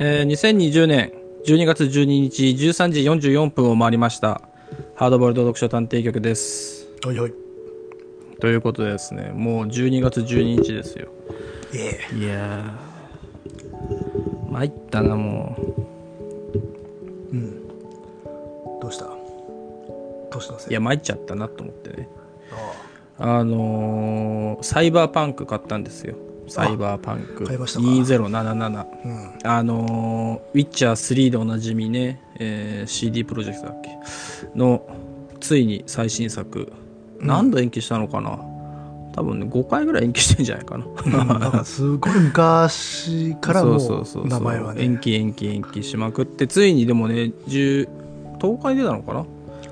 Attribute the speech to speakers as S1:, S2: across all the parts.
S1: えー、2020年12月12日13時44分を回りました。ハードボールド読書探偵局です。
S2: はいはい。
S1: ということでですね、もう12月12日ですよ。
S2: ええ
S1: いやー、参ったな、も
S2: どうした？年の
S1: う。
S2: せい。
S1: いや、参っちゃったなと思ってね。
S2: あ
S1: あのー、サイバーパンク買ったんですよ。サイバーパンク
S2: 買いましたか
S1: ？2077。
S2: あうん。
S1: あのー、ウィッチャー3でおなじみね、えー CD プロジェクトだっけ？の、ついに最新作、何度延期したのかな？多分ね、5回ぐらい延期してんじゃないかな。
S2: なんかすごい昔からも
S1: そうそうそうそう
S2: う名前はね。
S1: 延期延期延期しまくって、ついにでもね、10、10日に出たのかな？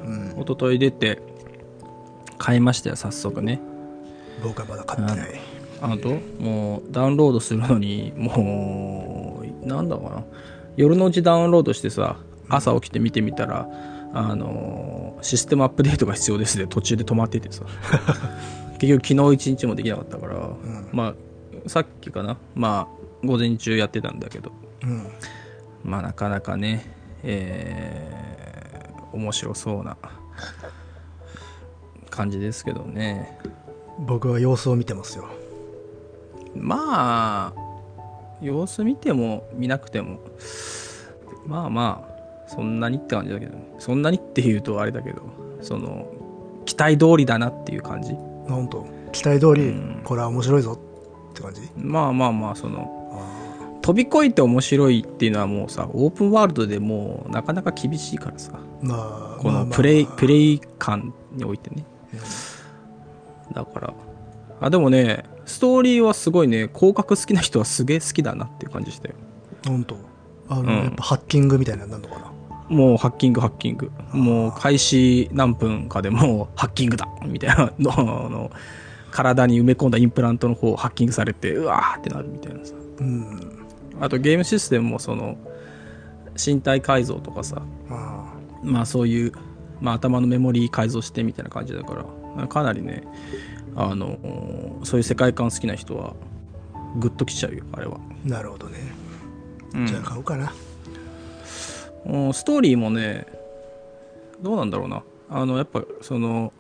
S2: うん。
S1: 一昨日出て、買いましたよ、早速ね。
S2: 僕はまだ買ってない。
S1: あと、もうダウンロードするのに、もう、なんだろうな。夜のうちダウンロードしてさ、朝起きて見てみたら、あのーシステムアップデートが必要ですで途中で止まっててさ。結局昨日一日もできなかったから、まあ、さっきかな。まあ、午前中やってたんだけど、
S2: うん。
S1: まあなかなかね、えー面白そうな感じですけどね。
S2: 僕は様子を見てますよ。
S1: まあ様子見ても見なくてもまあまあそんなにって感じだけどね。そんなにって言うとあれだけどその期待通りだなっていう感じ。
S2: なんと、期待通り
S1: うん、
S2: これは面白いぞって感じ？
S1: まあまあまあその
S2: あ
S1: 飛び越えて面白いっていうのはもうさオープンワールドでもうなかなか厳しいからさ。
S2: ーまあ、
S1: こ
S2: まあまあ。
S1: のプレイ、
S2: まあ
S1: プレイ感においてね。だからあでもねストーリーはすごいね広角好きな人はすげえ好きだなっていう感じしたよ
S2: なんと。あの、
S1: うん
S2: やっぱハッキングみたいなのなんのかな？
S1: もうハッキングハッキング。もう開始何分かでもうハッキングだみたいなの あの体に埋め込んだインプラントの方をハッキングされてうわーってなるみたいなさ。
S2: うん。
S1: あとゲームシステムもその身体改造とかさ、
S2: あ
S1: まあそういう、まあ、頭のメモリー改造してみたいな感じだから、かなりね、あのそういう世界観好きな人はグッときちゃうよ、あれは。
S2: あ、なるほどね。
S1: うん
S2: じゃあ買おうかな。
S1: うんストーリーもねどうなんだろうなあのやっぱその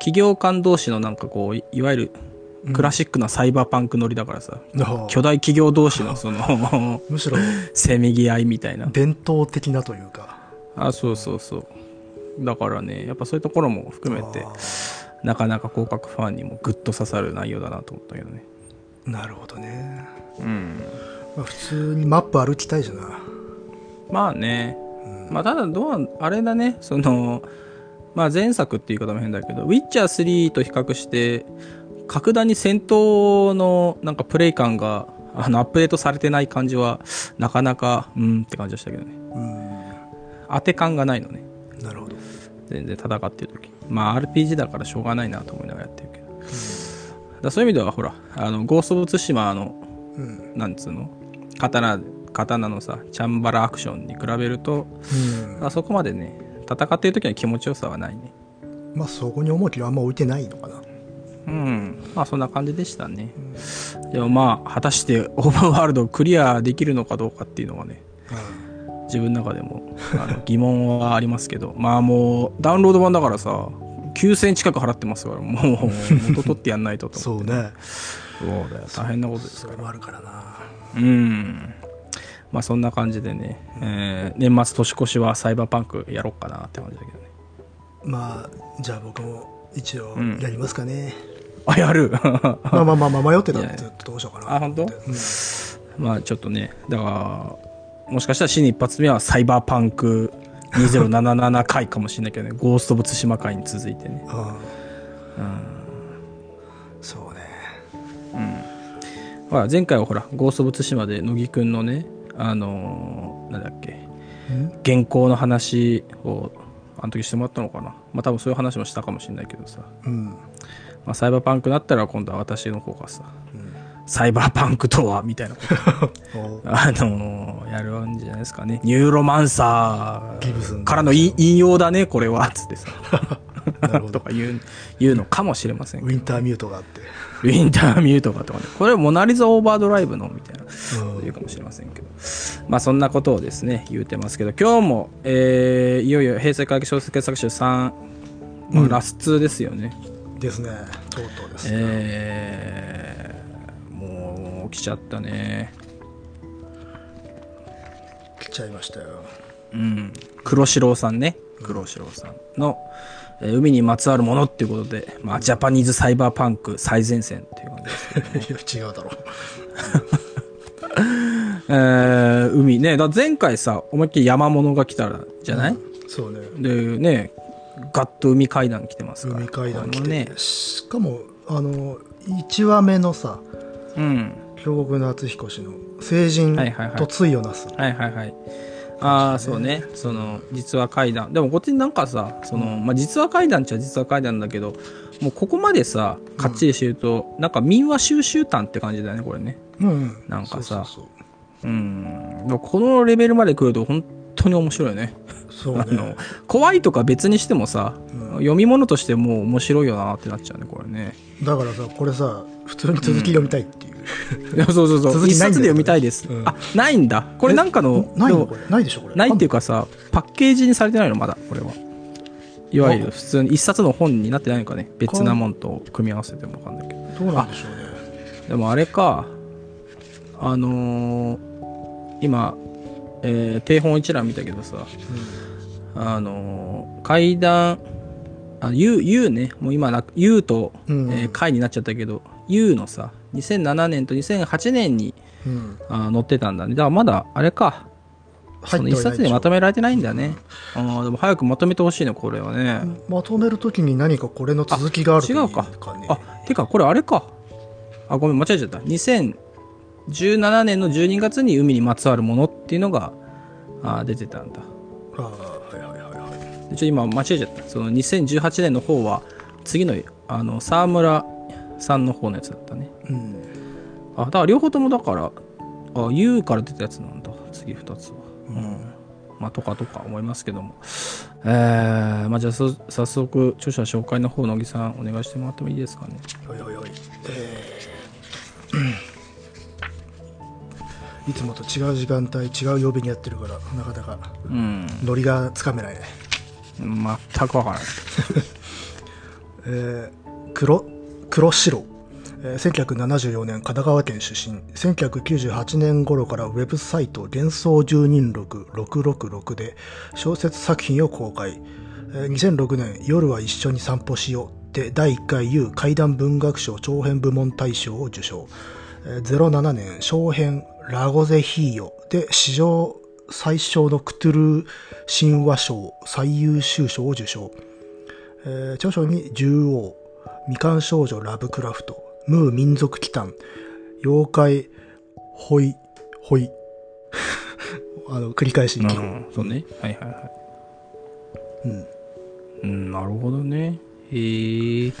S1: 企業間同士のなんかこういいわゆるクラシックなサイバーパンク乗りだからさ、
S2: あ
S1: 巨大企業同士のその
S2: むしろ
S1: せめぎ合いみたいな
S2: 伝統的なというか。
S1: あそうそうそうだからねやっぱそういうところも含めて
S2: あ
S1: なかなか広角ファンにもグッと刺さる内容だなと思ったけどね
S2: ーなるほどね。
S1: うん
S2: まあ、普通にマップ歩きたいじゃな。
S1: まあね、まあただどうあれだねそのまあ前作っていう言い方も変だけどウィッチャー3と比較して格段に戦闘のなんかプレイ感があのアップデートされてない感じはなかなかうんって感じがしたけどね
S2: うん。
S1: 当て感がないのね
S2: なるほど。
S1: 全然戦ってる時まあ RPG だからしょうがないなと思いながらやってるけど、だからそういう意味ではほらあのゴースト・オブ・ツシマの
S2: うん。
S1: なんつうの？刀刀のさチャンバラアクションに比べると
S2: うん。
S1: あそこまでね戦ってる時の気持ちよさはないね。
S2: まあ、そこに重きはあんま置いてないのかな。
S1: うん。まあそんな感じでしたね、でもまあ果たしてオープンワールドをクリアできるのかどうかっていうのはね自分の中でもあの疑問はありますけど まあもうダウンロード版だからさ9000近く払ってますからもう元取ってやんないとと
S2: そうね。
S1: そうだよ。大変なことですから。
S2: それもあるからな。
S1: うん。まあそんな感じでね、えー年末年越しはサイバーパンクやろうかなって感じだけどね。
S2: まあ、じゃあ僕も一応
S1: うん。
S2: やりますかね。
S1: あやる？
S2: まあまあまあまあ迷ってたん
S1: いや
S2: で、どうしようかな。
S1: あ本当？
S2: うん。
S1: まあちょっとねだからもしかしたら新一発目はサイバーパンク2077回かもしれないけどね。ゴースト・オブ・ツシマ回に続いてね。
S2: ああ。そうね。
S1: ほら前回はほらゴースト・オブ・ツシマで乃木くんのねあのーなんだっけ
S2: ん？
S1: 原稿の話をあの時してもらったのかな。まあ多分そういう話もしたかもしれないけどさ、
S2: うん。
S1: まあ、サイバーパンクだったら今度は私の方がさ、サイバーパンクとはみたいなこと
S2: お
S1: あのーやるんじゃないですかね。ニューロマンサーからの引引用だね、これは。つってさ。とか言う、言うのかもしれませんけど。
S2: ウィンターミュートがあって。
S1: ウィンターミュートかとかね。これモナリザオーバードライブのみたいな。
S2: うん
S1: 言うかもしれませんけど。まあそんなことをですね言うてますけど今日も、えーいよいよ平成会議小説傑作集3、まあ
S2: うん
S1: ラス2ですよね、
S2: ですねとうとうですね、
S1: えーもう来ちゃったね。
S2: 来ちゃいましたよ。
S1: うん。黒四郎さんね。黒四郎さんの、えー海にまつわるものっていうことで、まあ、ジャパニーズサイバーパンク最前線っていう感じです
S2: いや違うだろ。う
S1: えー海ね。だ前回さ思いっきり山物が来たらじゃない、
S2: そうね。
S1: でねガッと海階段来てますから。
S2: 海階段来て、
S1: ね。
S2: しかもあの1話目のさ
S1: うん
S2: 京極夏彦氏の成人
S1: はいはいはい。
S2: と対をなす、
S1: はいはいはい。ああそうね。その実話怪談。でもこっちになんかさその、まあ、実話怪談っちゃ実話怪談だけどもうここまでさかっちりしてると、なんか民話収集譚って感じだよねこれね。
S2: うんうん。
S1: なんかさ。
S2: そう
S1: うん。このレベルまで来ると本当に面白いよね。
S2: そうそうそう
S1: あの
S2: ね
S1: 怖いとか別にしてもさ、
S2: うん。
S1: 読み物としてもう面白いよなってなっちゃうねこれね。
S2: だからさこれさ普通に続き読みたいって
S1: そうそうそう。一冊で読みたいです、
S2: うん。
S1: あないんだ。これなんかの
S2: ないの？これ。ないでしょこれ。
S1: ないっていうかさパッケージにされてないの？まだこれは。いわゆる普通に一冊の本になってないのかね。別なもんと組み合わせてもわかんないけど。
S2: どうなんでしょうね。
S1: でもあれか。あのー今、えー定本一覧見たけどさ。あのー階段あ U, U ね。もう今な U と、
S2: うん。
S1: えー階になっちゃったけど U のさ2007年と2008年に
S2: うん、うん、
S1: あー載ってたんだねだからまだあれかその一冊でまと
S2: め
S1: められてないんだね。あーでも早くまとめてほしいね、これはね。
S2: まとめるときに何かこれの続きがあるといい
S1: 違うか
S2: ね
S1: あ、てか、これあれか。あ、ごめん、間違えちゃった。2017年の12月に海にまつわるものっていうのがあー出てたんだ。
S2: あはいはいはいはい
S1: でちょ今間違えちゃった。その2018年の方は、次の、あの、沢村さんの方のやつだったね。
S2: うん
S1: あ、だから両方ともだから、あ、U から出たやつなんだ。次2つは。うん。まあ、とかとか思いますけども。えー、まあ、じゃあそ、早速、著者紹介の方、乃木さん、お願いしてもらってもいいですかね。
S2: おいおいおいえーいつもと違う時間帯違う曜日にやってるからなかなか
S1: うん。
S2: ノリがつかめないね
S1: 全くわからない。
S2: えー黒？黒白、えー1974年神奈川県出身。1998年頃からウェブサイト「幻想住人録666」で小説作品を公開、えー2006年「夜は一緒に散歩しよう」で第1回 U 怪談文学賞長編部門大賞を受賞、えー07年小編「ラゴゼヒーヨ」で史上最小のクトゥルー神話賞最優秀賞を受賞。えー著書に獣王、未完少女ラブクラフト、ムー民族祈祷、妖怪、ホイ、ホイ。あの、繰り返しに
S1: そうね。はいはいはい。
S2: うん。
S1: うん、なるほどね。へえ。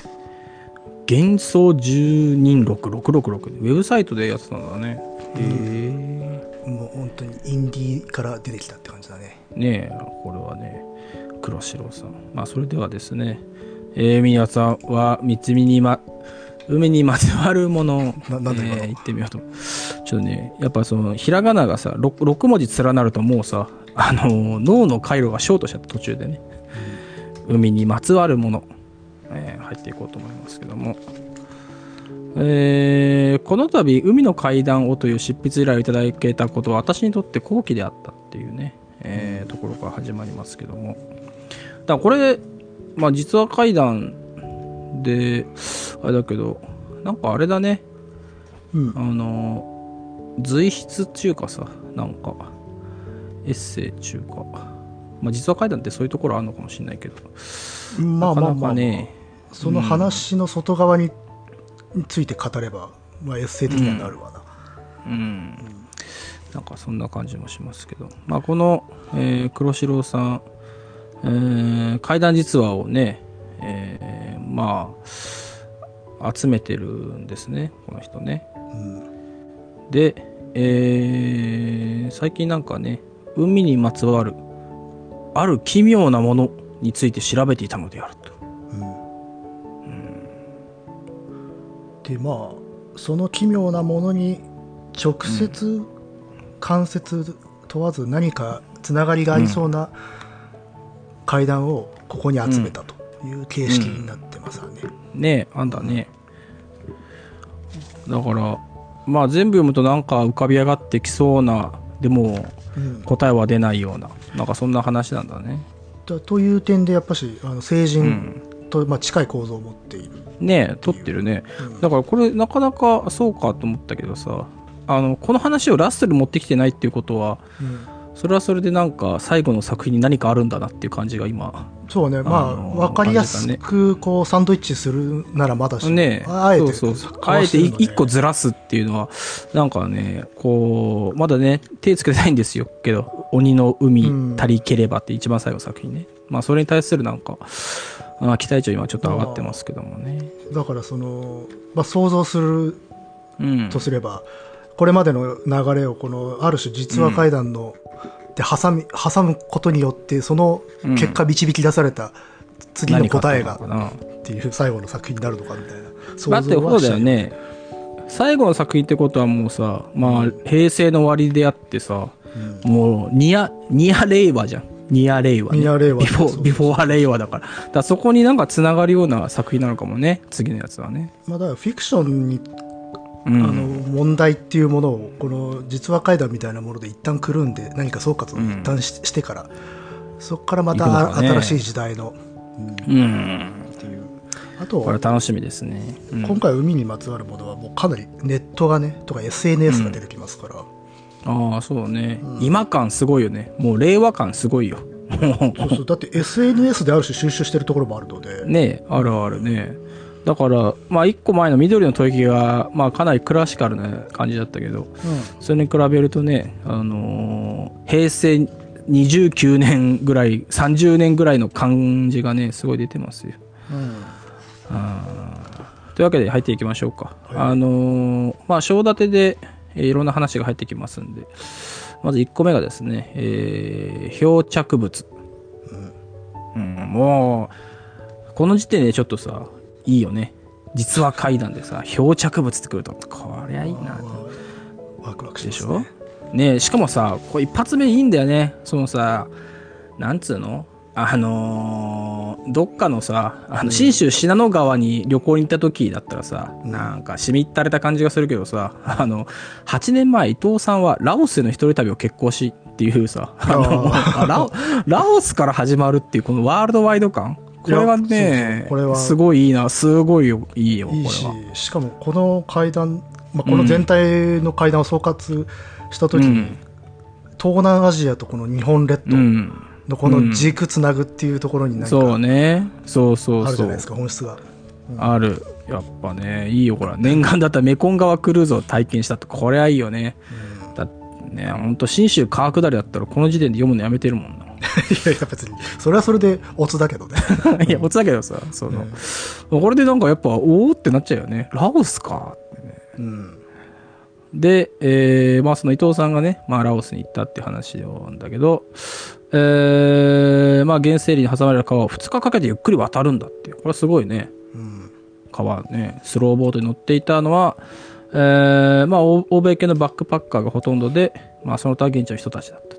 S1: 幻想住人録666ウェブサイトでやってたんだね。へえ。
S2: もう本当にインディーから出てきたって感じだね。
S1: ねえ、これはね、黒白さん。まあ、それではですね、えー、皆さんは、三つみにま、海にまつわるものを、えー言ってみようと。ちょっとね、やっぱその、ひらがながさ、6, 6文字連なるともうさ、あの、脳の回路がショートしちゃった途中でね、海にまつわるもの、えー入っていこうと思いますけども。えーこの度、海の階段をという執筆依頼をいただけたことは私にとって好機であったっていうね、えーところから始まりますけども。だからこれ、まあ実は階段で、あれだけど、なんかあれだね、
S2: うん。
S1: あ。の、随筆っていうかさ、なんか、エッセイっていうか、まあ実は階段ってそういうところあるのかもしれないけど、
S2: まあまあまあ、
S1: ね、
S2: その話の外側にについて語れば、まあエッセイ的にはなるわな。
S1: うん、なんかそんな感じもしますけど、まあ、この、えー黒白さん、えー怪談実話をね、えーまあ集めてるんですねこの人ね。
S2: うん。
S1: で、えー最近なんかね海にまつわるある奇妙なものについて調べていたのであると。
S2: でまあその奇妙なものに直接関節問わず何かつながりがありそうな階段をここに集めたという形式になってますわね。
S1: ねあんだね。だから、まあ全部読むとなんか浮かび上がってきそうな、でも
S2: うん
S1: 答えは出ないような、なんかそんな話なんだね。
S2: だという点でやっぱしあの成
S1: う
S2: 人
S1: ん。
S2: と、まあ、近い構造を持っている。
S1: ね撮ってるね。
S2: うん
S1: だからこれなかなかそうかと思ったけどさ、あの、この話をラッセル持ってきてないっていうことは、
S2: うん
S1: それはそれでなんか最後の作品に何かあるんだなっていう感じが今。
S2: そうね、まあ、
S1: あの
S2: わかりやすくこうサンドイッチするならまだし、
S1: ね
S2: あえて
S1: そうそうあえ
S2: してるので
S1: 一個ずらすっていうのは、なんかね、こう、まだね、手つけてないんですよ。けど、鬼の海足りければって一番最後の作品ね。まあ、それに対するなんか、あ期待値は今ちょっと上がってますけどもね。
S2: だからその、まあ、想像する
S1: うん
S2: と。すれば、これまでの流れをこのある種実話怪談の、で挟み挟むことによってその結果導き出された次の答えが
S1: っ
S2: ていう最後の作品になるのかみたいな
S1: な。
S2: 想像は
S1: だよね。最後の作品ってことはもうさ、まあ、平成の終わりであってさ、
S2: うん
S1: もう、ニア、ニア令和じゃん。ニア令和、ね。
S2: ニア令和
S1: ビフォー、ビフォー令和だから。だからそこになんか繋がるような作品なのかもね。次のやつはね。
S2: まあ、だからフィクションに、
S1: うん。
S2: あの問題っていうものをこの実話怪談みたいなもので一旦くるんで何か総括を一旦し,、してからそこからまた新しい時代の、うん。
S1: うん。
S2: っていう。あと
S1: これ楽しみですね。うん。
S2: 今回海にまつわるものはもうかなりネットがねとか SNS が出てきますから、
S1: ああ、そうね、
S2: うん。
S1: 今感すごいよね。もう令和感すごいよ。も
S2: そうそう。だって SNS である種収集してるところもあるので、
S1: うねあるあるね。だから、まあ一個前の緑の吐息が、まあかなりクラシカルな感じだったけど、それに比べるとね、あのー平成29年ぐらい、30年ぐらいの感じがね、すごい出てますよ。
S2: うん
S1: というわけで入っていきましょうか。
S2: はい
S1: あのーまあ、章立てで、えーいろんな話が入ってきますんで、まず1個目がですね、えー漂着物。うん、もう、この時点でちょっとさ、いいよね。実は階段でさ、漂着物ってくると、こりゃいいな。
S2: ワクワクし
S1: でしょ？
S2: ね
S1: しかもさ、これ一発目いいんだよね。そのさ、なんつうの？あのーどっかのさ、あの、信州信濃川に旅行に行った時だったらさ、なんかしみったれた感じがするけどさ、あの、8年前伊藤さんはラオスへの一人旅を決行しっていうさ、ラオスから始まるっていうこのワールドワイド感これはね
S2: これは
S1: すごいいいな、すごいよいいよ、これ
S2: いいし
S1: は。
S2: しかもこの階段、まあ、この全体の階段を総括した時に、
S1: うん
S2: 東南アジアとこの日本列島
S1: うん。
S2: のこの軸つなぐっていうところになん
S1: そう
S2: か
S1: ね。そうそうそう。
S2: あるじゃないですか本質が。
S1: ある。やっぱね、いいよ、これ。念願だったらメコン川クルーズを体験したって、これはいいよね。だってね、ほんと、新州川下りだったら、この時点で読むのやめてるもんな。
S2: いやいや別にそれはそれでオツだけどね。
S1: いや、おつだけどさ、その、これでなんかやっぱ、おおってなっちゃうよね。ラオスかってね。
S2: うん
S1: で、えー、まあその伊藤さんがね、まあラオスに行ったって話なんだけど、えー、まあ原生林に挟まれる川を2日かけてゆっくり渡るんだっていう。これはすごいね。
S2: うん
S1: 川ね、スローボードに乗っていたのは、えーまあ、欧欧米系のバックパッカーがほとんどで、まあ、その他現地の人たちだった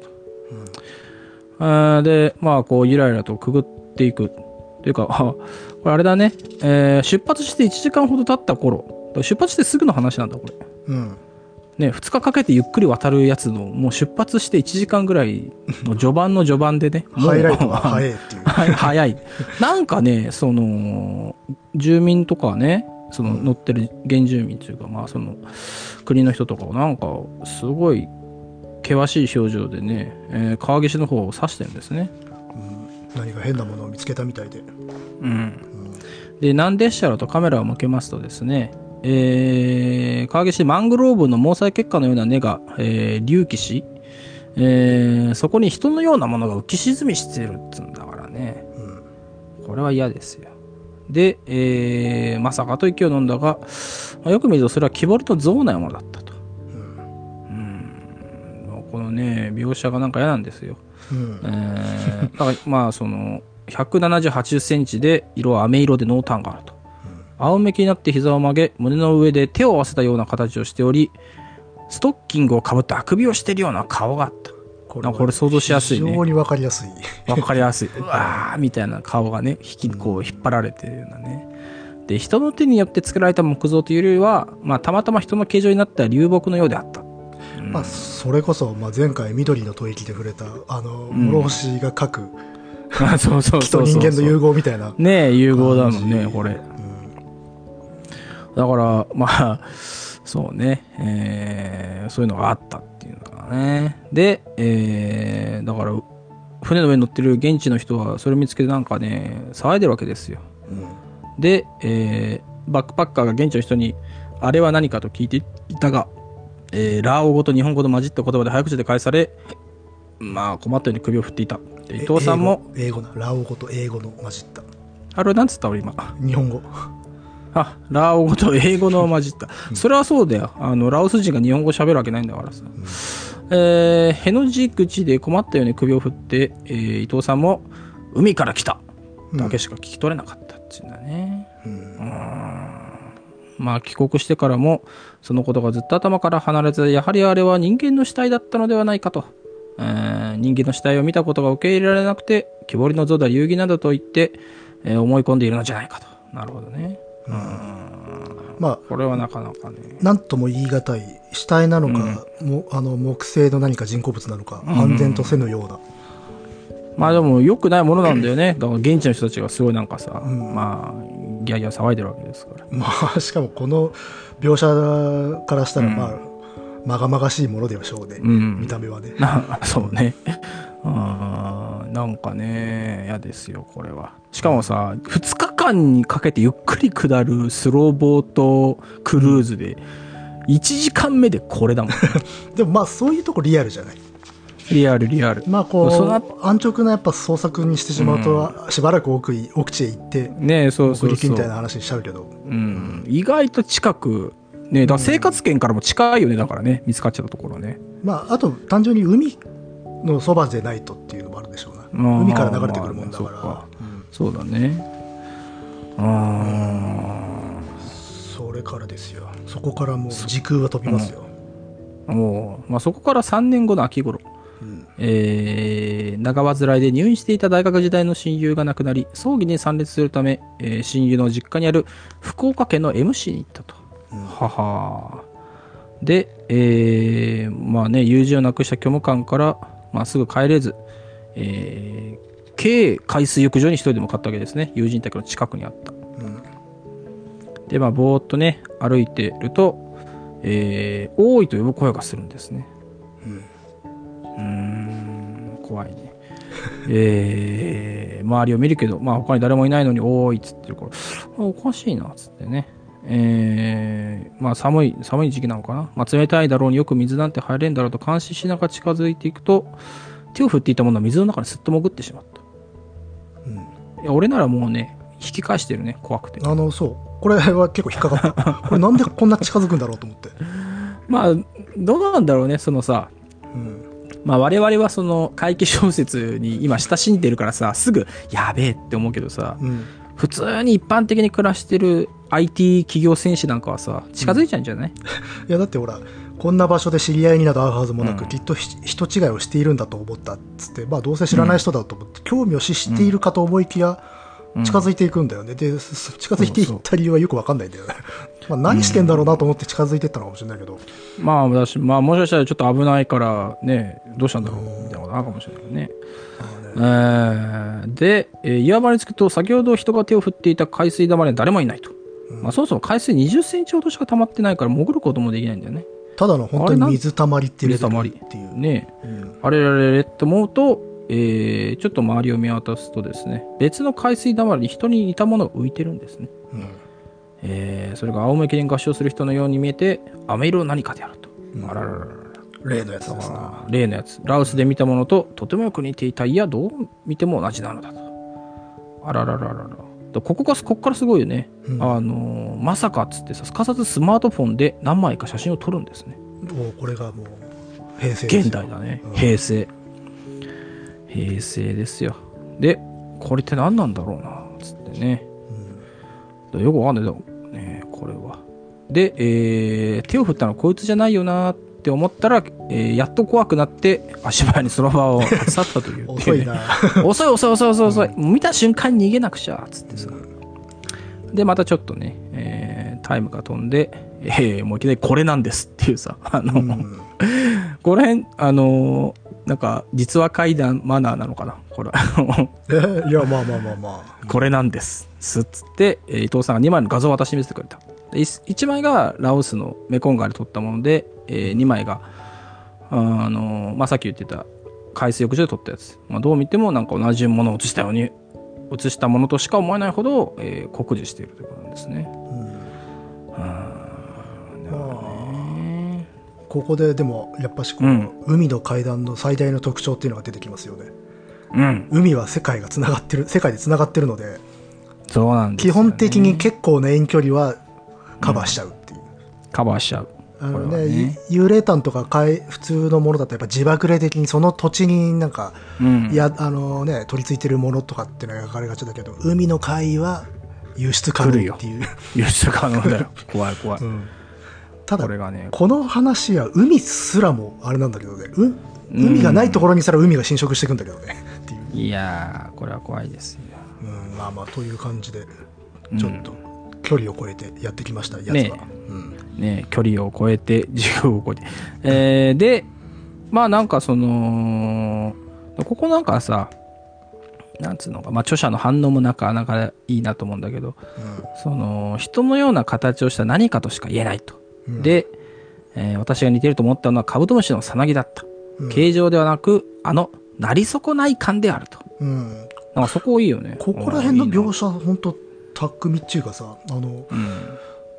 S1: で、まあ、こう、ゆらゆらとくぐっていく。というか、あこれあれだね、えー出発して1時間ほど経った頃、出発してすぐの話なんだ、これ。
S2: うん
S1: ね、2日かけてゆっくり渡るやつの、もう出発して1時間ぐらいの序盤の序盤でね、
S2: ハイライトが早いっていう。
S1: はい、早い。なんかね、その、住民とかね、その乗ってる原住民というか、まあその、国の人とかをなんか、すごい、険しい表情でね、えー川岸の方を指してるんですね。
S2: うん何か変なものを見つけたみたいで。
S1: うん。で、何でっしゃろとカメラを向けますとですね、えー、川岸マングローブの毛細血管のような根が、えー隆起し、えーそこに人のようなものが浮き沈みしてるっつうんだからね。
S2: うん
S1: これは嫌ですよ。で、えーまさかと息を飲んだが、まあよく見るとそれは木彫りと象の山だったと。うん。このね、描写がなんか嫌なんですよ。
S2: うん
S1: えー、だからまあその、170、80センチで、色は飴色で濃淡があると。仰向けになって膝を曲げ、胸の上で手を合わせたような形をしており、ストッキングをかぶってあくびをしているような顔があった。
S2: こ
S1: なんかこれ想像しやすいね
S2: 非常にわかりやすい。
S1: わかりやすい。うわーみたいな顔がね、引き、こう引っ張られてるようなね。で、人の手によって作られた木造というよりは、まあ、たまたま人の形状になった流木のようであった。うん
S2: まあ、それこそ、まあ、前回緑の吐息で触れた、あの、
S1: ん
S2: 諸星が書く、
S1: あそうそうそう。
S2: 人間の融合みたいな。
S1: ねえ、融合だもんね、これ。
S2: うん
S1: だから、まあ、そうね、えーそういうのがあったっていうのかなね。で、えーだから、船の上に乗ってる現地の人は、それ見つけてなんかね、騒いでるわけですよ。
S2: うん
S1: で、えーバックパッカーが現地の人に、あれは何かと聞いていたが、えーラーオ語と日本語と混じった言葉で早口で返され、まあ困ったように首を振っていた。で伊藤さんも、
S2: 英語な、ラオ語と英語の混じった。
S1: あれはなんつった？俺今。
S2: 日本語。
S1: あ、ラオ語と英語の混じった。それはそうだよ。あの、ラオス人が日本語喋るわけないんだからさ。えーへの字口で困ったように首を振って、えー伊藤さんも、海から来ただけしか聞き取れなかったっていうんだね。
S2: うん
S1: まあ帰国してからもそのことがずっと頭から離れずやはりあれは人間の死体だったのではないかと、えー人間の死体を見たことが受け入れられなくて木彫りの像だ遊戯などと言って、えー思い込んでいるのじゃないかと。なるほどね。
S2: まあ、
S1: これはなかなかね。
S2: なんとも言い難い死体なのか、もあの木製の何か人工物なのか、安全とせぬような、
S1: まあでも良くないものなんだよね。だから現地の人たちがすごいなんかさ、
S2: ん。
S1: まあギャーギャー騒いでるわけですから。
S2: まあしかもこの描写からしたらまあ、まがまがしいものでしょうね、
S1: ん。
S2: 見た目はね。
S1: な そうね。あーなんかね、嫌ですよ、これは。しかもさ、2日間にかけてゆっくり下るスローボートクルーズで、1時間目でこれだもん。
S2: でもまあそういうとこリアルじゃない？
S1: リアル、リアル。
S2: まあこう安直なやっぱ創作にしてしまうと、しばらく奥い奥地へ行って
S1: ねえそう
S2: 北
S1: そうそう
S2: 陸みたいな話にしちゃうけど
S1: うん。意外と近く、ねだ生活圏からも近いよね、だからね、見つかっちゃったところね。
S2: まああと単純に海のそばでないとっていうのもあるでしょうな海から流れてくるもんだから、
S1: まあそうだね。あ
S2: それからですよそこからもう時空は飛びますよ、
S1: あ。もう、まあそこから3年後の秋頃。
S2: うん
S1: えー長患いで入院していた大学時代の親友が亡くなり葬儀に参列するため、えー親友の実家にある福岡県の MC に行ったと、ははで、えーまあね友人を亡くした虚無感から、まあ、すぐ帰れず、えー K 海水浴場に一人でも買ったわけですね。友人宅の近くにあった。
S2: うん。
S1: でまあぼーっとね歩いてると、えー、多いと呼ぶ声がするんですねうーん怖いね。えー、周りを見るけど、まあ他に誰もいないのに、おーいっつってるから、あおかしいなっつってね。えー、まあ寒い、寒い時期なのかな。まあ冷たいだろうによく水なんて入れんだろうと監視しながら近づいていくと、手を振っていたものは水の中にすっと潜ってしまった。
S2: うん
S1: いや俺ならもうね、引き返してるね、怖くて。
S2: あのそうこれは結構引っかかった これなんでこんな近づくんだろうと思って、
S1: まあ、どうなんだろうね、そのさ、
S2: うん、
S1: まあ我々はその怪奇小説に今親しんでるからさ、すぐやべえって思うけどさ、
S2: うん、
S1: 普通に一般的に暮らしてる IT 企業戦士なんかはさ、近づいちゃうんじゃない、
S2: いやだってほらこんな場所で知り合いになど会うはずもなく、
S1: うん。
S2: きっとひ人違いをしているんだと思ったっつって、まあ、どうせ知らない人だと思って、興味を示しているかと思いきや、近づいていくんだよね。です近づいていった理由はよくわかんないんだよね。まあ何してんだろうなと思って近づいていったのかもしれないけど、
S1: まあ私、まあもしかしたらちょっと危ないからね、どうしたんだろうみたいなことあるかもしれないね。えーで、えー岩場に着くと先ほど人が手を振っていた海水玉には誰もいないと。まあそもそも海水20センチほどしか溜まってないから潜ることもできないんだよね。
S2: ただの本当に水たまりっていう。レベルっていう、
S1: ね。
S2: うん。
S1: あれられれって思うと、えーちょっと周りを見渡すとですね、別の海水溜まりに人に似たものが浮いてるんですね。
S2: うん
S1: えーそれが青向きに合唱する人のように見えて、飴色何かであると。
S2: うん
S1: あららららら。
S2: 例のやつですな
S1: 例のやつ。ラウスで見たものととてもよく似ていた。いや、どう見ても同じなのだと。あららららら。でここが、ここからすごいよね。
S2: うん
S1: あのーまさかっつってさ、すかさずスマートフォンで何枚か写真を撮るんですね。
S2: もうこれがもう平成
S1: 現代だね
S2: うん。
S1: 平成。平成ですよ。で、これって何なんだろうな、つってね。
S2: うん
S1: だよくわかんないだろうね、これは。で、えー手を振ったのはこいつじゃないよな、って思ったら、えーやっと怖くなって足早にその場を立ち去ったという
S2: 遅いな。
S1: 遅い遅い遅い遅い遅い、見た瞬間に逃げなくちゃつってさでまたちょっとね、えータイムが飛んで、えーもういきなりこれなんですっていうさあの、
S2: うん
S1: この辺あのーなんか実話怪談マナーなのかな？これ。
S2: えいや、まあまあまあまあ。
S1: これなんです。すっつって、えー伊藤さんが2枚の画像を渡して見せてくれた。1枚がラオスのメコン川で撮ったもので、え2枚があのーまあ、さっき言ってた海水浴場で撮ったやつ、まあ、どう見てもなんか同じものを写したように写したものとしか思えないほど、えー酷似しているということなんですね。
S2: ここででも、やっぱしこう、
S1: うん
S2: 海の階段の最大の特徴っていうのが出てきますよね。
S1: うん、
S2: 海は世界がつながってる、世界でつながってるので、
S1: そうなんですよね
S2: 基本的に結構な遠距離はカバーしちゃうっていう。
S1: カバーしちゃう。
S2: あのね
S1: ね
S2: 幽霊譚とか海普通のものだとやっぱ自爆霊的にその土地になんか、
S1: うん、
S2: いやあのね取り付いてるものとかっていうのが描かれがちだけど海の海は輸出可能っていう、
S1: 輸出可能だよ。怖い怖い。
S2: うんただ
S1: これがね、
S2: この話は海すらもあれなんだけどね。う海がないところにしたら海が侵食していくんだけどね。っていう、
S1: いやー、これは怖いですよ。
S2: うん、まあまあという感じで
S1: うん。
S2: ちょっと距離を超えてやってきましたやつは、
S1: ね
S2: うん。
S1: ね、距離を超えて、時空を超えて。えーで、まあなんかその、ここなんかさ、なんつうのか、まあ著者の反応もなかなかいいなと思うんだけど、その、人のような形をした何かとしか言えないと。
S2: うん
S1: で、えー私が似てると思ったのはカブトムシのさなぎだった。
S2: うん
S1: 形状ではなく、あの、なり損ない感であると。
S2: うん、
S1: なんかそこいいよね。
S2: ここら辺の描
S1: 写。
S2: 写本当巧みっていうかさあの
S1: うん。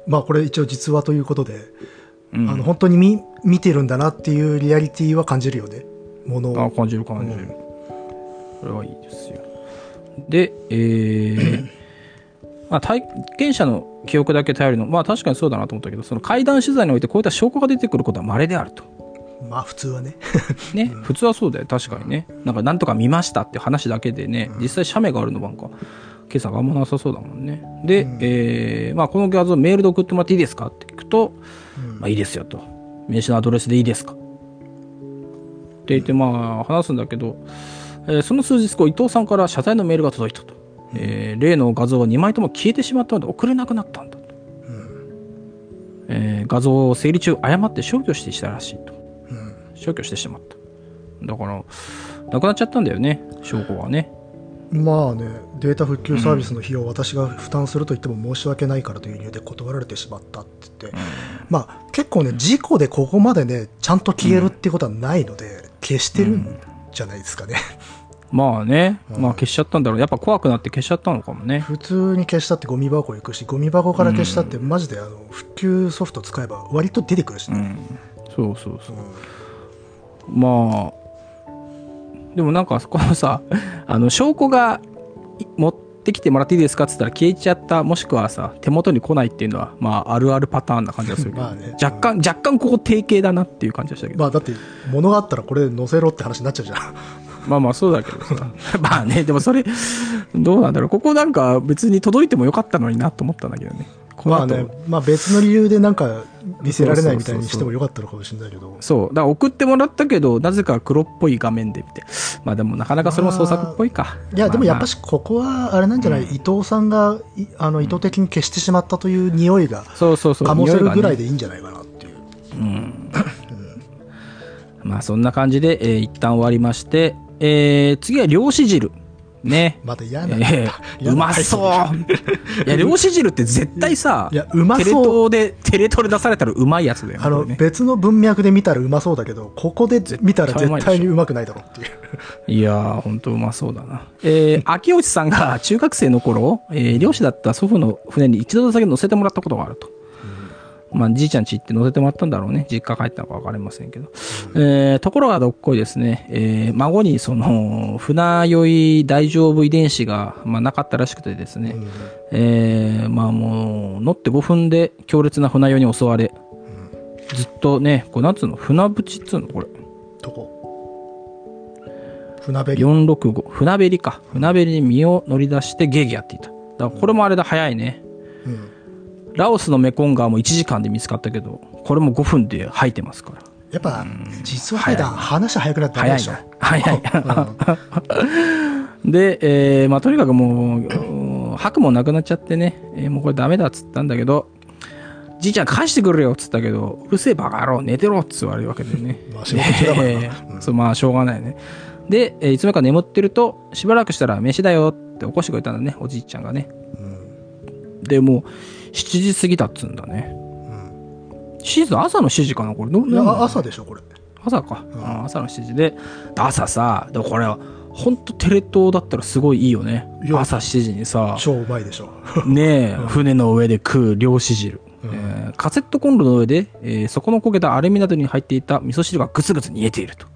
S2: まあこれ一応実話ということで、
S1: うん
S2: あの本当に見見てるんだなっていうリアリティは感じるよねものを
S1: あ感じる感じる、
S2: うん
S1: これはいいですよでえー まあ、体験者の記憶だけ頼るのまあ確かにそうだなと思ったけどその階段取材においてこういった証拠が出てくることは稀であると。
S2: まあ普通はね。
S1: ね、普通はそうだよ。確かにね。なんかなんとか見ましたって話だけでね、実際写メがあるのなんか今朝があんまなさそうだもんね。で、えーまあ、この画像メールで送ってもらっていいですかって聞くと、まあいいですよと。名刺のアドレスでいいですか。って言ってまあ話すんだけど、えーその数日後伊藤さんから謝罪のメールが届いたと、えー例の画像は2枚とも消えてしまったので送れなくなったんだと、えー画像を整理中誤って消去してしたらしいと。
S2: うん。
S1: 消去してしまった。だからなくなっちゃったんだよね証拠がね。
S2: まあねデータ復旧サービスの費用を私が負担すると言っても申し訳ないからという理由で断られてしまったって言って、まあ結構ね事故でここまでねちゃんと消えるってことはないので、消してるんじゃないですかね、
S1: まあね、
S2: うん。
S1: まあ消しちゃったんだろう。やっぱ怖くなって消しちゃったのかもね。
S2: 普通に消したってゴミ箱行くしゴミ箱から消したってマジであの復旧ソフト使えば割と出てくるしね、
S1: うん。そうそうそう。
S2: うん。
S1: まあでもなんかこのさ あの証拠がい持ってきてもらっていいですかっつったら消えちゃったもしくはさ手元に来ないっていうのはまああるあるパターンな感じがするけど、
S2: まあね。
S1: 若干若干ここ定型だなっていう感じがしたけど、
S2: まあだって物があったらこれ載せろって話になっちゃうじゃん
S1: まあまあそうだけどさ。まあねでもそれどうなんだろう。ここなんか別に届いてもよかったのになと思ったんだけどね。この後、
S2: まあねまあ別の理由でなんか見せられないみたいにしてもよかったのかもしれないけど。
S1: そう。だから送ってもらったけどなぜか黒っぽい画面で見て。まあでもなかなかそれも創作っぽいか。
S2: いやでもやっぱ
S1: し
S2: しここはあれなんじゃない、伊藤さんがいあの意図的に消してしまったという匂いが
S1: そうそうそう。
S2: 醸せるぐらいでいいんじゃないかなっていう、
S1: まあそんな感じで、えー一旦終わりまして、えー次は漁師汁。ね。
S2: また嫌な、
S1: えーうまそう。いや漁師汁って絶対さ
S2: いやうまそう。
S1: テレ東でテレ東で出されたらうまいやつだよね
S2: あの別の文脈で見たらうまそうだけどここで見たら
S1: 絶対
S2: にうまくないだろうっていう。
S1: いやー、ほんとうまそうだな。えー、秋吉さんが中学生の頃、えー漁師だった祖父の船に一度だけ乗せてもらったことがあると。まあ、じいちゃん家行って乗せてもらったんだろうね。実家帰ったのか分かりませんけど。えーところがどっこいですね、えー孫にその、船酔い大丈夫遺伝子が、まあ、なかったらしくてですね、えーまあもう、乗って5分で強烈な船酔いに襲われ、ずっとね、こうなんつうの、船淵っつうの？これ。
S2: とこ？船べり
S1: ？465船べりか。船べりに身を乗り出してゲーゲーやっていた。だからこれもあれだ早いね。
S2: うん
S1: ラオスのメコン川も1時間で見つかったけどこれも5分で吐いてますから。
S2: やっぱ、実話怪談、話早くなったらダメでしょ？
S1: 早い で、えーまあ、とにかくもううん、吐くもなくなっちゃってね、えーもうこれダメだっつったんだけど、じいちゃん返してくれよっつったけど、うるせえバカ野郎、寝てろっつ言われるわけでね。
S2: まあ仕事中だからな。
S1: えー
S2: うん。
S1: そう、まあ、しょうがないね。で、えーいつの間にか眠ってると、しばらくしたら飯だよって起こしてくれたんだね、おじいちゃんがね。
S2: うん。
S1: で、もう、7時過ぎたっつうんだね。7時朝の7時かなこれ。ど
S2: いや、朝でしょ、これ。
S1: 朝か、
S2: ん。
S1: あ朝の7時。で朝さでもこれほんとテレ東だったらすごいいいよね。朝7時にさ。
S2: 超うまいでしょ。
S1: ねえ船の上で食う漁師汁、
S2: うん。
S1: えーカセットコンロの上で、えー底の焦げたアルミなどに入っていた味噌汁がぐつぐつ煮えていると。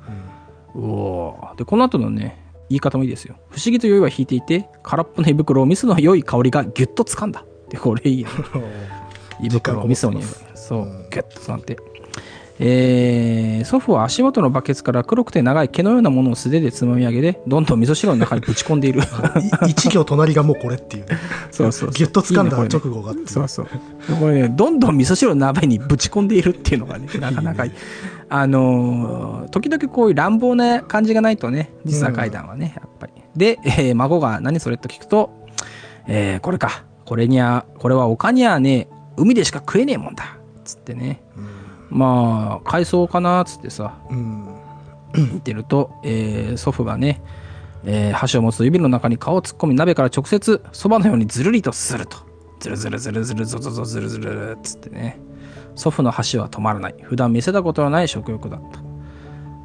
S1: うおー。でこの後のね言い方もいいですよ。不思議と酔いは引いていて空っぽの胃袋を味噌の良い香りがギュッと掴んだでこれいいよ。ね胃袋を味噌に。そう。
S2: うん
S1: ギュッと掴んでえー祖父は足元のバケツから黒くて長い毛のようなものを素手でつまみ上げでどんどん味噌汁の中にぶち込んでいる。
S2: い一行隣がもうこれっていう。ね。
S1: そうそう。
S2: ギュッと掴んだ直後がって。いう
S1: そうそう。これねどんどん味噌汁の鍋にぶち込んでいるっていうのがね なかなかいい。あのー時々こういう乱暴な感じがないとね実は怪談はね、やっぱり。で、えー孫が何それと聞くと、えーこれかこれにゃこれは丘にはね海でしか食えねえもんだ。つってね。まあ海藻かなっつってさ。
S2: うん。
S1: 見てると、えー祖父がね、えー箸を持つと指の中に顔を突っ込み鍋から直接そばのようにずるりとすると。ずるずるずるずるゾゾゾずるずるっつってね。祖父の箸は止まらない。普段見せたことのない食欲だった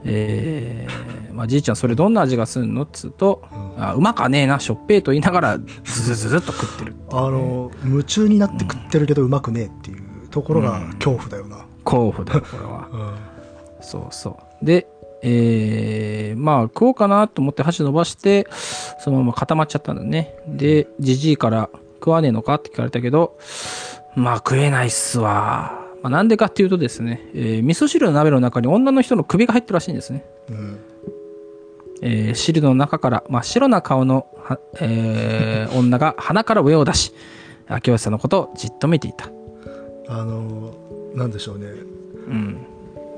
S1: えーまあ、じいちゃんそれどんな味がするのっつうと、あうまかねえなしょっぺーと言いながらずずずずっと食ってる
S2: あの、夢中になって食ってるけどうまくねえっていうところが恐怖だよな。
S1: 興奮だよこれは
S2: うん。
S1: そうそう。で、えー、まあ食おうかなと思って箸伸ばして、そのまま固まっちゃったんだね。で、じじいから食わねえのかって聞かれたけど、まあ食えないっすわ。まあ、なんでかっていうとですね、えー味噌汁の鍋の中に女の人の首が入ってるらしいんですね。
S2: うん。
S1: えー汁の中から真っ白な顔のは、えー女が鼻から上を出し、秋吉さんのことをじっと見ていた。
S2: あの、なんでしょうね。
S1: うん。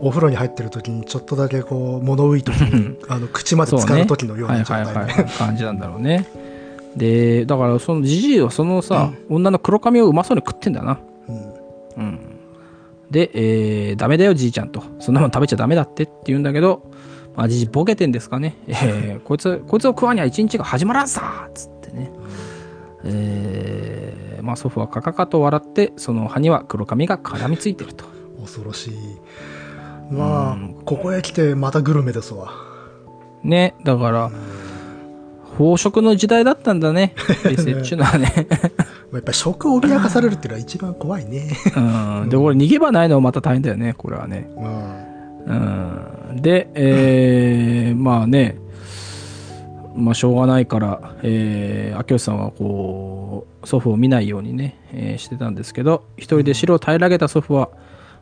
S2: お風呂に入ってる時にちょっとだけこう物浮い時に あの口まで浸かる時のような状態
S1: はいはいはい
S2: で
S1: はい感じなんだろうねでだからそのじじいはそのさ、女の黒髪をうまそうに食ってんだな
S2: うん
S1: うんで、えー、ダメだよじいちゃんと。そんなもん食べちゃダメだってって言うんだけどまあじじいボケてんですかね、えー こいつこいつを食わには一日が始まらんさつってね。えーまあ祖父はカカカと笑ってその歯には黒髪が絡みついてると。
S2: 恐ろしい。まあここへ来てまたグルメですわ。
S1: ねだから飽食の時代だったんだね。っうのはね。
S2: やっぱり食を脅かされるっていうのは一番怖いね。
S1: うん、で、これ逃げ場ないのもまた大変だよね、これはね。
S2: うん。
S1: うん、で、えー、まあね、まあしょうがないから、えー、秋吉さんはこう、祖父を見ないようにね、えーしてたんですけど、一人で城を平らげた祖父は、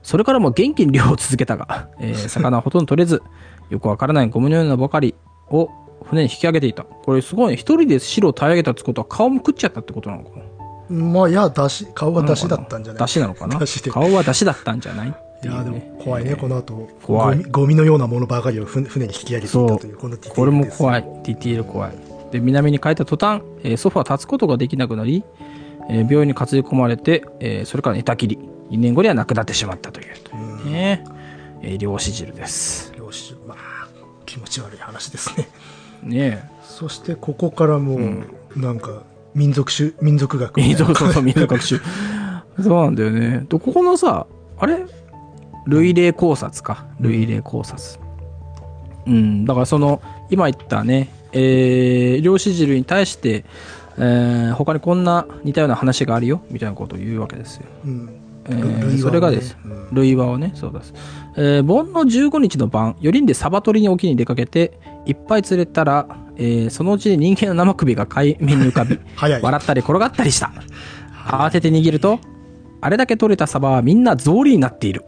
S1: それからも元気に漁を続けたが、えー魚はほとんど取れず、よくわからないゴムのようなばかりを船に引き上げていた。これすごいね、一人で城を平らげたってことは顔も食っちゃったってことなのか。な
S2: まあいやだし顔はだしだったんじゃない？
S1: 出汁なのかな？顔は出汁だったんじゃない？
S2: いやでも怖いね、この後。
S1: 怖い。
S2: ゴミのようなものばかりを船船に引き上げてい
S1: そう
S2: たというこのディテールです。
S1: これも怖い。ディティール怖い。で南に帰った途端、えー祖父は立つことができなくなり、えー病院に担ぎ込まれて、えーそれから寝たきり。2年後には亡くなってしまったというというね、えー漁師汁です。
S2: よしまあ気持ち悪い話ですね
S1: ね
S2: そしてここからもう、なんか民族種民族学
S1: え民族そうそう民族学習。そうなんだよね。とここのさあれ？類例考察か。類例考察。うん。だからその今言ったねえー、漁師汁に対して、えー他にこんな似たような話があるよみたいなことを言うわけですよ。
S2: うん。
S1: えー
S2: ね。
S1: それがです。
S2: うん。
S1: 類話をね、そうです。えー盆の15日の晩、4人でサバ取りに沖に出かけて、いっぱい釣れたら、えーそのうちに人間の生首が海面に浮かび、笑ったり転がったりした。慌てて握ると、あれだけ取れたサバはみんな草履になっている。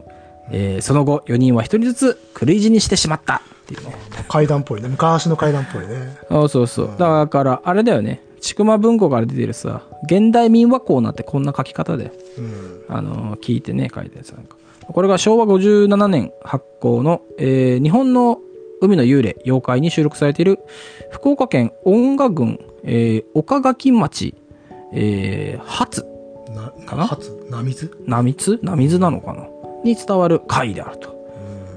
S1: えーその後、4人は1人ずつ狂い死にしてしまった。っていうね。
S2: 階段っぽいね昔の階段っぽいね
S1: そうそうそう。だから、あれだよね。ちくま文庫から出てるさ、現代民話コーナーってこんな書き方で、
S2: うん。
S1: あのー聞いてね、書いたやつなんか。これが昭和57年発行の、えー日本の海の幽霊、妖怪に収録されている、福岡県恩賀郡、えー岡垣町、えー初、
S2: な、
S1: かな？
S2: 初、なみず
S1: なみつなみずなのかな？に伝わる貝であると。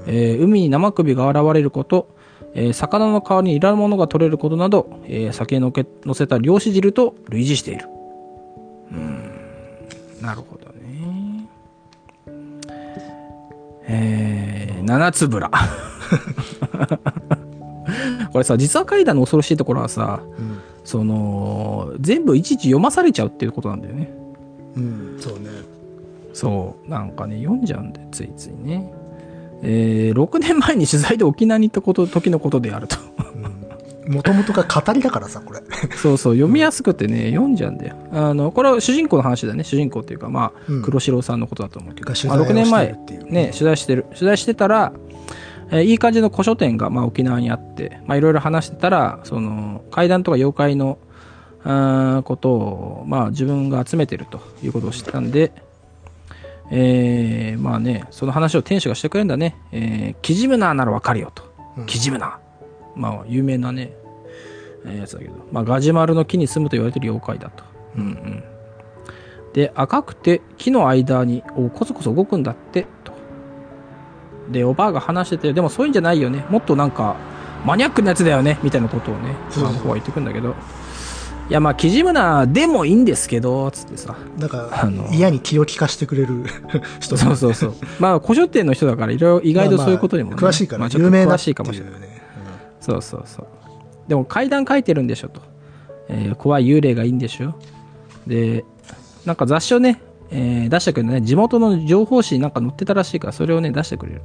S1: えー海に生首が現れること、えー魚の代わりにいらぬものが取れることなど、えー酒にのけ乗せた漁師汁と類似している。うーん、なるほどね。えー、七つぶら。これさ、実は階段の恐ろしいところはさ、
S2: うん。
S1: その、全部いちいち読まされちゃうっていうことなんだよね。
S2: うん、そうね。
S1: そう、なんかね、読んじゃうんで、ついついね。えー、6年前に取材で沖縄に行ったこと 時のことであると。
S2: もともとが語りだからさ、これ。
S1: そうそう、読みやすくてね、読んじゃうんだよ。あの、これは主人公の話だね。主人公っていうか、まあ、
S2: うん
S1: 黒白さんのことだと思うけど、まあ、6
S2: 材をして
S1: 年前ね、取材してる。取材してたら、えーいい感じの古書店が、まあ、沖縄にあって、まあ、いろいろ話してたら、その、怪談とか妖怪の、あーことを、まあ、自分が集めてるということを知ったんで、えー、まあね、その話を店主がしてくれるんだね。えー、キジムナーならわかるよと。
S2: うん
S1: キジムナー。まあ、有名なね、えーやつだけど、まあ、ガジュマルの木に住むと言われてる妖怪だと。うんうん。で、赤くて木の間に、おこそこそ動くんだって、と。で、おばあが話してて、でもそういうんじゃないよね。もっとなんか、マニアックなやつだよね、みたいなことをね、
S2: そうそう
S1: まあ向こうは言ってくんだけど、いや、まあ、キジムナーでもいいんですけど、つってさ。
S2: なんか
S1: あの、
S2: 嫌に気を利かしてくれる 人
S1: そうそうそう。まあ、古書店の人だから、いろいろ意外とそういうことにも、ね
S2: まあまあ詳しいから、
S1: まあ
S2: 有名
S1: 詳しいかもしれない。
S2: ね。
S1: そうそうそう。でも階段書いてるんでしょと。えー怖い幽霊がいいんでしょで、なんか雑誌をね、えー出してくれるね、地元の情報誌になんか載ってたらしいから、それをね、出してくれる。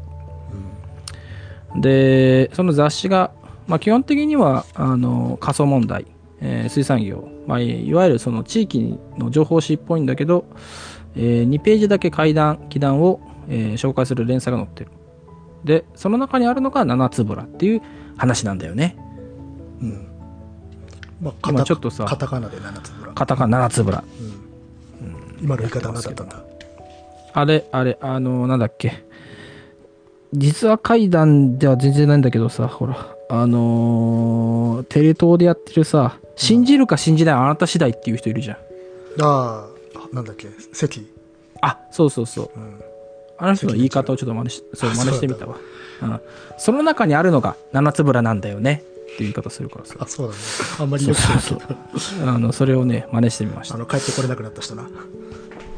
S1: で、その雑誌が、まあ基本的には、あの、仮想問題、えー水産業、まあいいわゆるその地域の情報誌っぽいんだけど、え2ページだけ階段、祈談を、えー紹介する連載が載ってる。で、その中にあるのが七つぶらっていう話なんだよね。
S2: うん。うん。まあ、
S1: 今ちょっとさ
S2: カタカナで七つぶら。
S1: カタカナ七つぶら。
S2: 今の言い方は何だったんだ
S1: あれ、あれ、あの、なんだっけ。実は怪談では全然ないんだけどさ、ほら、あのーテレ東でやってるさ、信じるか信じないあなた次第っていう人いるじゃん。
S2: ああ、なんだっけ、関。
S1: あ、そうそうそう。
S2: うん。
S1: あの人の言い方をちょっと真似し、そう、真似してみたわ。うん。その中にあるのが七つぶらなんだよね。っていう言い方するからさ。
S2: あ、そうだね。あんまりよくな
S1: うそう。あの、それをね、真似してみました。
S2: あの、帰ってこれなくなった人な。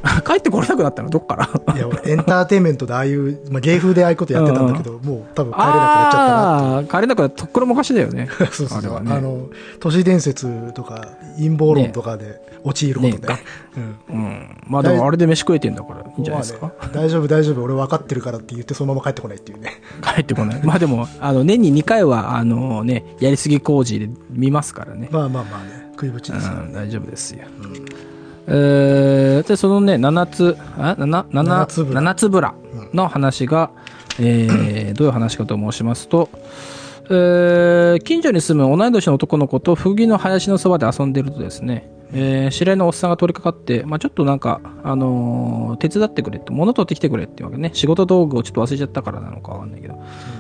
S1: 帰ってこれなくなったの？どっから？
S2: いや、俺エンターテインメントでああいう、まあ、芸風でああいうことやってたんだけど、もう多分帰れなくなっちゃったな
S1: ああー、帰れなくなった。とっくの昔だよね。
S2: っていう。そうそうそう。あ
S1: あれはね
S2: の、都市伝説とか陰謀論とかで陥ることで。
S1: ね
S2: うん。
S1: うん。まあでもあれで飯食えてんだからいいんじゃないですか？
S2: まあね大丈夫、大丈夫、俺分かってるからって言ってそのまま帰ってこないっていうね。
S1: 帰ってこない。まあでも、あの、年に2回は、あのね、やりすぎ工事で見ますからね。
S2: まあまあまあね、食いぶち
S1: う
S2: ですよ。
S1: ん、大丈夫ですよ。えー、で、そのね、七つ、あ七七
S2: 七つぶら
S1: 七つぶらの話が、えー、どういう話かと申しますと、えー近所に住む同い年の男の子とフギの林のそばで遊んでるとですね、えー知り合いのおっさんが通りかかって、まあ、ちょっとなんか、あのー手伝ってくれって、物取ってきてくれっていうわけね。仕事道具をちょっと忘れちゃったからなのかわかんないけど、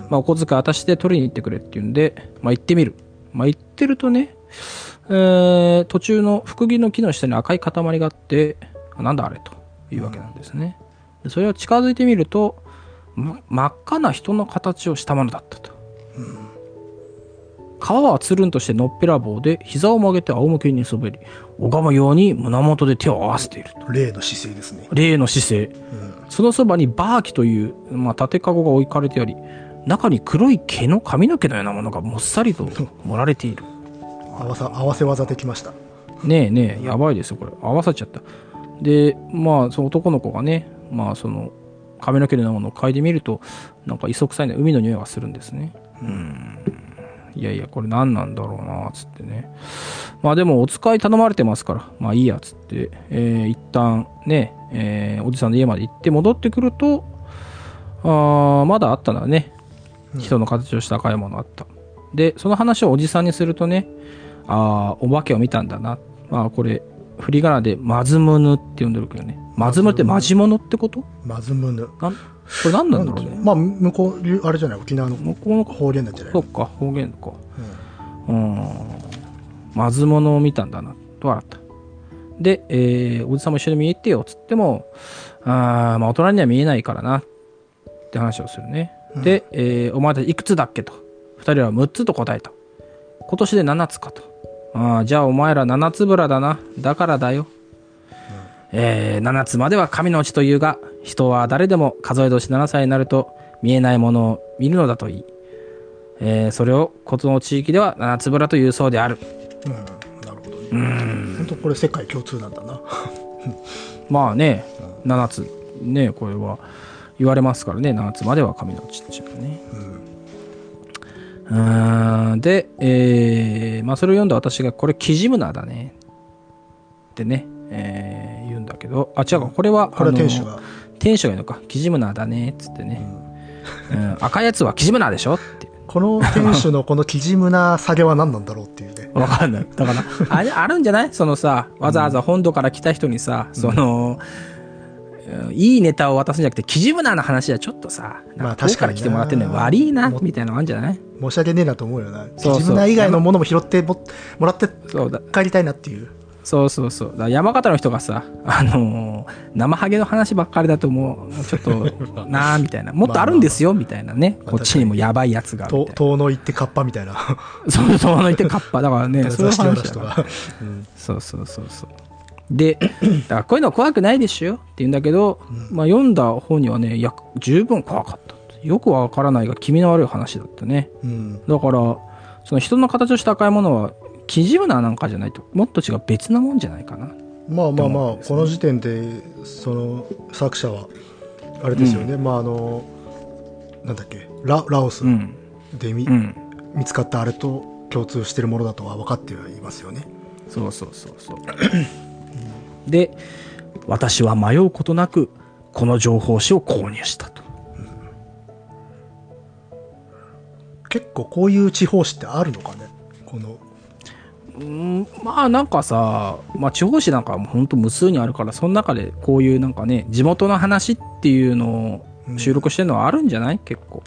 S1: まあ、お小遣い渡して取りに行ってくれっていうんで、まあ、行ってみる。まあ、行ってるとね、えー途中の福木の木の下に赤い塊があって、あなんだあれというわけなんですね。でそれを近づいてみると、ま真っ赤な人の形をしたものだったと。皮はつるんとしてのっぺらぼうで、膝を曲げて仰向けに滑り、拝むように胸元で手を合わせていると。
S2: 例の姿勢ですね。
S1: 例の姿勢。
S2: うん。
S1: そのそばにバーキという、まあ、縦かごが置かれてあり、中に黒い毛の髪の毛のようなものがもっさりと盛られている。
S2: 合わさ、合わせ技できました。
S1: ねえねえ、やばいですよ、これ。合わさっちゃった。で、まあ、その男の子がね、まあ、その、髪の毛のようなものを嗅いでみると、なんか磯臭いね、海の匂いがするんですね。うん。いやいや、これ何なんだろうな、つってね。まあでも、お使い頼まれてますから、まあいいや、つって、えー一旦ね、えーおじさんの家まで行って戻ってくると、あーまだあったんだね。人の形をした赤いものあった。で、その話をおじさんにするとね、ああ、お化けを見たんだな。まあこれ、振り仮名でマズムヌって呼んでるけどね。マズムヌってマジモノってこと？
S2: まずむぬ。
S1: なんこれ何なんだろうね？
S2: まあ、向こう、あれじゃない、沖縄の
S1: 向こうの
S2: 方言なんじゃない
S1: そっか、方言か。うん。まずものを見たんだな、と笑った。で、えー、おじさんも一緒に見えてよ、つっても、あーまあ大人には見えないからな、って話をするね。で、えーお前たちいくつだっけと。二人は6つと答えた。今年で7つかと。ああ、じゃあお前ら7つぶらだな。だからだよ。えー7つまでは神のうちというが、人は誰でも数え年7歳になると見えないものを見るのだといい。えーそれをこの地域では七つぶらというそうである。
S2: うん。うん。なるほどね。本当これ世界共通なんだな。
S1: まあね、7つ、ね、これは言われますからね、7つまでは神のうちっていうのね。うーんで、えーまあそれを読んだ私が、これ、キジムナーだね。ってね、えー言うんだけど、あ、違うか、これは、
S2: これは
S1: あの
S2: 店主が。
S1: 店主が言うのか、キジムナーだね、っつってね。うん赤いやつはキジムナーでしょ？って。
S2: この店主のこのキジムな下げは何なんだろうっていうね。
S1: わかんない。だから、あれ、あるんじゃない？そのさ、わざわざ本土から来た人にさ、その、うんいいネタを渡すんじゃなくて、キジムナーの話はちょっとさ、
S2: まあ
S1: なんか遠くから来てもらってんの悪いな
S2: も、
S1: みたいなのあるんじゃない？
S2: 申し訳ねえなと思うよな。キジムナ以外のものも拾ってももらって。帰りたいなっていう。
S1: そうそうそう。だ山形の人がさ、あのー生ハゲの話ばっかりだともう、ちょっと、なあみたいな。もっとあるんですよ、みたいなね。
S2: まあ
S1: こっちにもやばいやつが
S2: 遠野行ってカッパみたいな。
S1: な。そうそう、のいてカッパ。だからね、そ ういうそうそうそうそう。で、だからこういうの怖くないでしょって言うんだけど、まあ読んだ本にはね、いや、十分怖かった。よくわからないが気味の悪い話だったね。
S2: うん。
S1: だから、その人の形をした赤いものは、キジムナーなんかじゃないと、もっと違う別なもんじゃないかな。
S2: まあまあまあ、
S1: ね
S2: この時点でその作者はあれですよね、まああのなんだっけララオス
S1: うん。
S2: で見,、
S1: うん。
S2: 見つかったあれと共通してるものだとは分かってはいますよね。
S1: そうそうそうそう。で、私は迷うことなく、この情報誌を購入したと。
S2: 結構こういう地方紙ってあるのかね？この
S1: うんまあなんかさ、まあ、地方紙なんかはもうほんと無数にあるからその中でこういうなんかね地元の話っていうのを収録してるのはあるんじゃない？結構。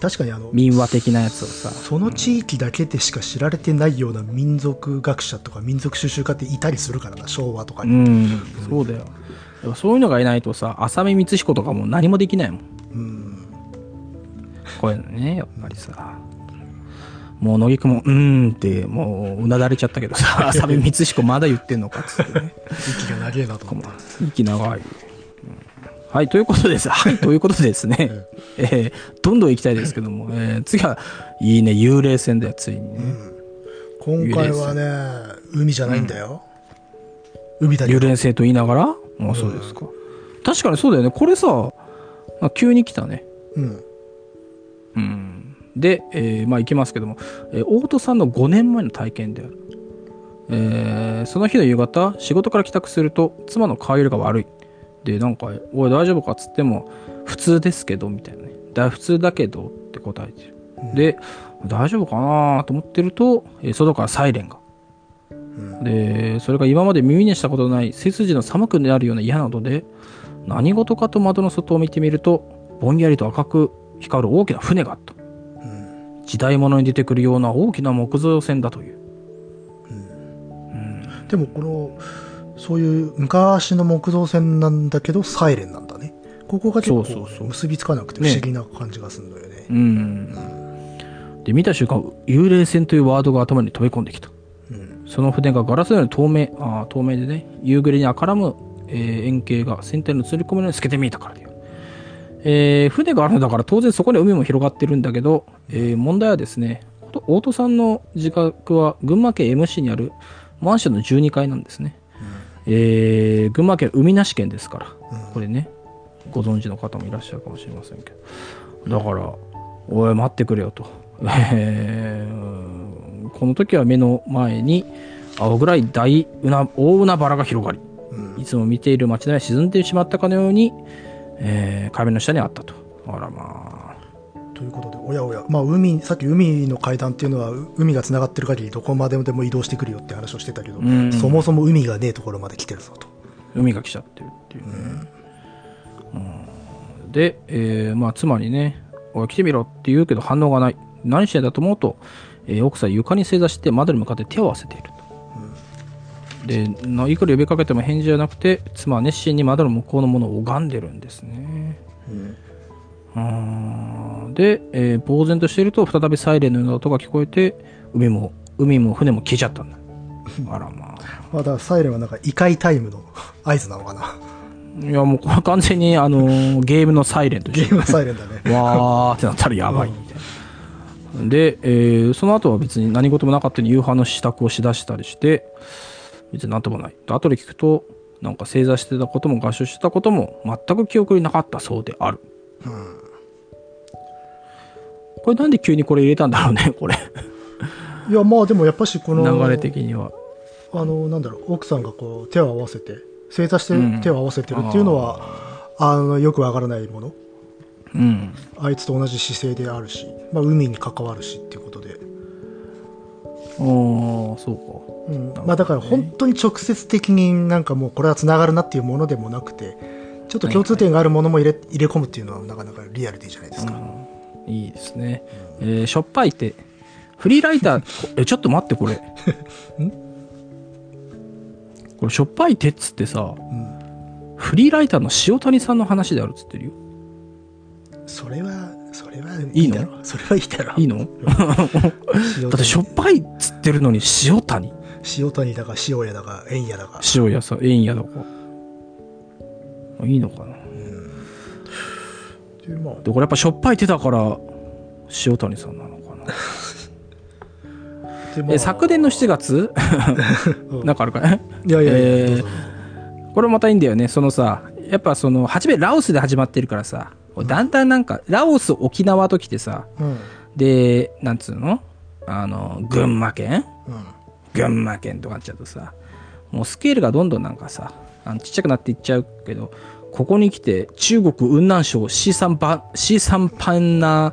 S2: 確かにあの
S1: 民話的なやつをさ。
S2: その地域だけでしか知られてないような民族学者とか民族収集家っていたりするからな昭和とか
S1: う
S2: に。
S1: んそうだよ。そういうのがいないとさ浅見光彦とかも何もできないもん。
S2: うん。
S1: こういうのねやっぱりさもう乃木くんも「うーん」ってもううなだれちゃったけどさ浅見光彦まだ言ってんのかっつってね
S2: 息が長えなと思って。
S1: 息長い。うんはい、ということです。はい、ということでですね。えーどんどん行きたいですけども、えー次は、いいね、幽霊船だよ、ついにね。
S2: 今回はね海じゃないんだよ。海だけど
S1: 幽霊船と言いながら？あそうですか。確かにそうだよね。これさ、あ急に来たね。
S2: うん
S1: うん。で、えーまあ行きますけども、えー大戸さんの5年前の体験である。えーその日の夕方、仕事から帰宅すると、妻の顔色が悪い。で、なんか、おい大丈夫かっつっても、普通ですけど、みたいなね。だ普通だけどって答えてる。で、大丈夫かなと思ってると、えー外からサイレンが。で、それが今まで耳にしたことのない背筋の寒くなるような嫌な音で、何事かと窓の外を見てみると、ぼんやりと赤く光る大きな船があった。時代物に出てくるような大きな木造船だという。
S2: でもこのそういう昔の木造船なんだけどサイレンなんだねここが結構
S1: そうそうそう
S2: 結びつかなくて不思議な感じがするんだよね
S1: うん。で、見た瞬間、幽霊船というワードが頭に飛び込んできた。
S2: うん
S1: その船がガラスのように透明、あー透明でね、夕暮れに赤らむ、えー円形が船体の映り込むように透けて見えたからだよ。えー船があるのだから当然そこに海も広がってるんだけど、えー問題はですね、大戸さんの自宅は群馬県 M 市にあるマンションの12階なんですね。えー群馬県海なし県ですから、これね、ご存知の方もいらっしゃるかもしれませんけど。だから、おい、待ってくれよと。えーこの時は目の前に青暗い大うな大海原が広がり、いつも見ている街並みは沈んでしまったかのように、えー壁の下にあったと。あらまあ。
S2: ということで、おやおや、まあ、海、さっき海の階段っていうのは、う海が繋がってる限りどこまででも移動してくるよって話をしてたけど、
S1: うん
S2: そもそも海がねえところまで来てるぞと。
S1: 海が来ちゃってるっていうね、うんで、えーまあ妻にね「おい来てみろ」って言うけど反応がない何してんだと思うと、えー奥さん床に正座して窓に向かって手を合わせていると、でないくら呼びかけても返事じゃなくて妻は熱心に窓の向こうのものを拝んでるんですね。うん。で、えー呆然としていると再びサイレンのような音が聞こえて海も海も船も消えちゃったんだ。あらまあ。
S2: まあ、だサイレンはなんか異界タイムの合図なのかな。
S1: いやもうこれ完全にあのーゲームのサイレント
S2: ゲームのサイレンだね。
S1: わーってなったらやばいみたいな。で、えーその後は別に何事もなかったように夕飯の支度をしだしたりして、別になんともない。で後で聞くと、なんか正座してたことも合唱してたことも全く記憶になかったそうである。これなんで急にこれ入れたんだろうね、これ。
S2: いや、まあでもやっぱしこの、
S1: 流れ的には。
S2: あの、なんだろう、奥さんがこう手を合わせて、正座して
S1: うん
S2: 手を合わせてるっていうのは、あの、よくわからないもの。
S1: うん。
S2: あいつと同じ姿勢であるし、まあ海に関わるしっていうことで。
S1: ああ、そう
S2: うん、まあだから本当に直接的になんかもうこれは繋がるなっていうものでもなくて、ちょっと共通点があるものも入れ入れ込むっていうのはなかなかリアルでいいじゃないですか。
S1: か。いいですね。えーしょっぱいって。フリーライター、こえ、ちょっと待って、これ。これ、しょっぱい手っつってさ、
S2: うん
S1: フリーライターの塩谷さんの話であるっつってるよ。
S2: それは、それはいいだろ。それはいいだろ。
S1: いいの？
S2: 塩
S1: だってしょっぱいっつってるのに塩谷。
S2: 塩谷だか塩屋だか円屋だか。
S1: 塩屋さん、円屋だか。いいのかな。
S2: でまあ。
S1: で、これやっぱしょっぱい手だから、塩谷さんなのかな。
S2: でまあ。
S1: え、昨年の7月？
S2: うん。
S1: なんかあるかね
S2: いやいやいや、
S1: えーこれまたいいんだよね。そのさ、やっぱその、初めラオスで始まってるからさ、だんだんなんか、ラオス、沖縄と来てさ、
S2: どうぞ
S1: で、なんつうの？あの、群馬県？
S2: うん。うん。
S1: 群馬県とかなっちゃうとさ、もうスケールがどんどんなんかさ、あのちっちゃくなっていっちゃうけど、ここに来て、中国雲南省 C3 パ C3 パンナ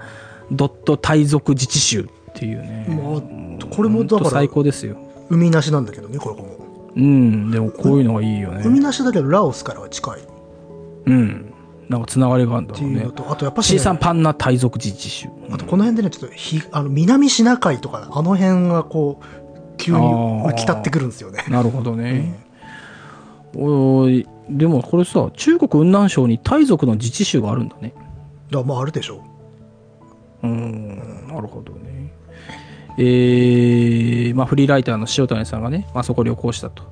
S1: ドット対属自治州っていうね。
S2: まあこれもだから
S1: 最高ですよ。
S2: 海なしなんだけどね、これも。
S1: うん、でもこういうのがいいよね。
S2: 海なしだけどラオスからは近いっ
S1: うん。なんかつながりがあるんだろうね
S2: ていうの。と、あとやっぱし、ね、
S1: C3 パンナ対属自治州。
S2: あとこの辺でね、ちょっとひあの南シナ海とか、あの辺がこう、急に浮き立ってくるんですよね。
S1: なるほどね。おいでもこれさ、中国雲南省にタイ族の自治州があるんだね。
S2: だまああるでしょ
S1: うーん、なるほどね。えー、まあフリーライターの塩谷さんがね、まあそこ旅行したと。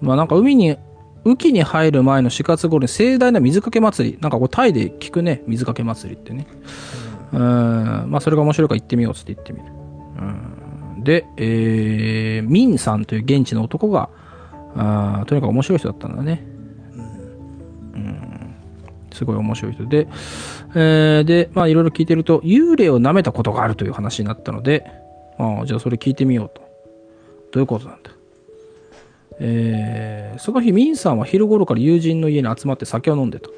S1: まあなんか海に、雨季に入る前の4月頃に盛大な水かけ祭り。なんかこうタイで聞くね、水かけ祭りってね。うん、まあそれが面白いから行ってみようっつって行ってみる。うん、で、えー、ミンさんという現地の男が、あとにかく面白い人だったんだね。うん、すごい面白い人で、えーで、まあいろいろ聞いてると、幽霊を舐めたことがあるという話になったので、あじゃあそれ聞いてみようと。どういうことなんだ？えーその日、ミンさんは昼頃から友人の家に集まって酒を飲んでた。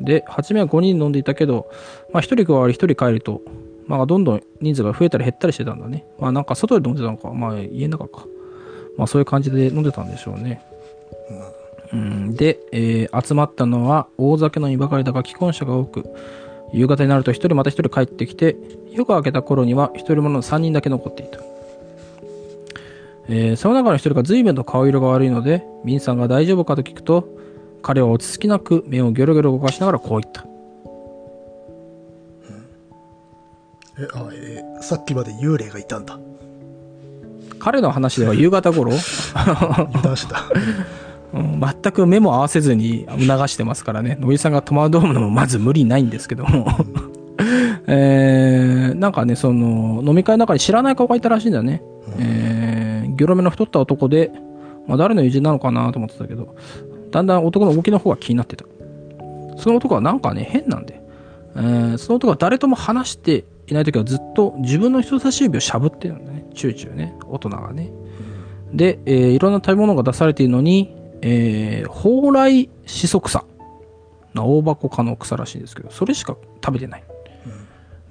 S1: で、初めは5人飲んでいたけど、まあ1人加わり1人帰ると、まあどんどん人数が増えたり減ったりしてたんだね。まあなんか外で飲んでたのか、まあ家の中か。まあそういう感じで飲んでたんでしょうね。うん、で、えー集まったのは大酒の居ばかりだが既婚者が多く、夕方になると一人また一人帰ってきて、夜が明けた頃には一人者の3人だけ残っていた。えーその中の一人が随分と顔色が悪いので、ミンさんが大丈夫かと聞くと、彼は落ち着きなく目をギョロギョロ動かしながらこう言った。
S2: えあえーさっきまで幽霊がいたんだ。
S1: 彼の話では 夕方頃、
S2: 油断してた。
S1: うん全く目も合わせずに促してますからね。野木さんが戸惑うのもまず無理ないんですけども。えーなんかね、その、飲み会の中に知らない顔がいたらしいんだよね。えー、ギョロ目の太った男で、まあ誰の友人なのかなと思ってたけど、だんだん男の動きの方が気になってた。その男はなんかね、変なんで。えーその男は誰とも話していない時はずっと自分の人差し指をしゃぶってるんだね。チューチューね。大人がね。で、えーいろんな食べ物が出されているのに、えー、蓬莱しそ草。な大箱科の草らしいんですけど、それしか食べてない。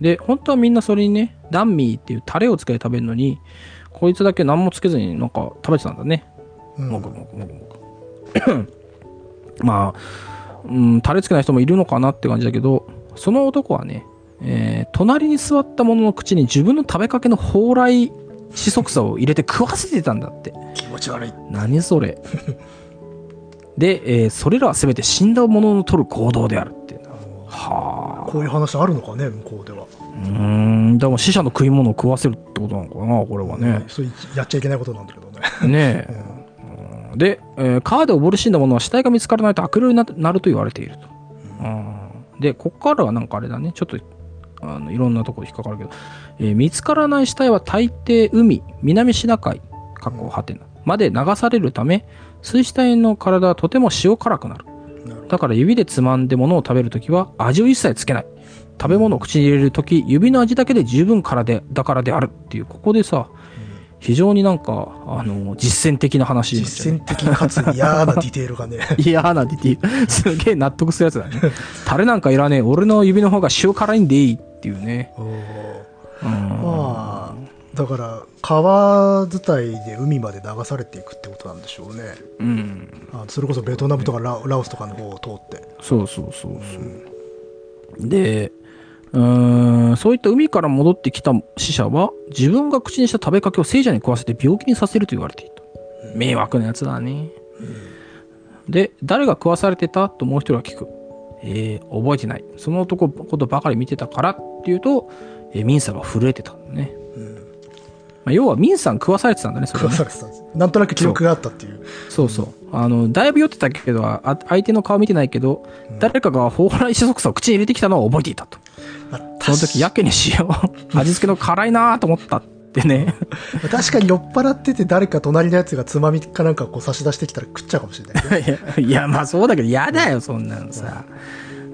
S1: で、本当はみんなそれにね、ダンミーっていうタレをつけて食べるのに、こいつだけ何もつけずになんか食べてたんだね。
S2: うん
S1: もぐもぐもぐもぐ。まあ、うん、タレつけない人もいるのかなって感じだけど、その男はね、えー隣に座った者の口に自分の食べかけの蓬莱四足草を入れて食わせてたんだって。
S2: 気持ち悪い。
S1: 何それ。で、えーそれらは全て死んだ者の取る行動であるっていうな。はあ。
S2: こういう話あるのかね、向こうでは。
S1: うーん、でも死者の食い物を食わせるってことなのかな、これはね。
S2: そうやっちゃいけないことなんだけどね。
S1: ねえ。
S2: うん
S1: で、えー川で溺れ死んだ者は死体が見つからないと悪霊にななると言われていると。うんで、ここからはなんかあれだね、ちょっとあのいろんなところ引っかかるけど、えー見つからない死体は大抵海、南シナ海、過去ハテナまで流されるため、水死体の体はとても塩辛くなる。だから指でつまんで物を食べるときは味を一切つけない。食べ物を口に入れるとき、指の味だけで十分からで、だからであるっていう、ここでさ、非常になんか、あの、実践的な話になっちゃう
S2: 実践的かつ 嫌なディテールがね。
S1: 嫌なディティール。すげえ納得するやつだね。タレなんかいらねえ。俺の指の方が塩辛いんでいいっていうね。うん。
S2: まあ、だから、川伝いで海まで流されていくってことなんでしょうね。
S1: うん。
S2: あそれこそベトナムとかララオスとかの方を通って。
S1: そうそうそうそう。で、うーん、そういった海から戻ってきた死者は、自分が口にした食べかけを聖者に食わせて病気にさせると言われていた。迷惑なやつだね。で、誰が食わされてたともう一人が聞く。えー、覚えてない。その男のことばかり見てたからっていうと、えーミンさんが震えてたんだね。まあ、要はミンさん食わされてたんだね、それ
S2: 食わされてたんです。なんとなく記憶があったっていう。
S1: そうそう。あの、だいぶ酔ってたけど、あ相手の顔見てないけど、誰かが蓬莱四足草を口に入れてきたのは覚えていたと。
S2: まあ
S1: その時、やけに塩、味付けの辛いなと思ったってね。
S2: 確かに酔っ払ってて誰か隣のやつがつまみかなんかこう差し出してきたら食っちゃうかもしれないね。
S1: いや、いやまあそうだけど、嫌だよ、そんなのさ。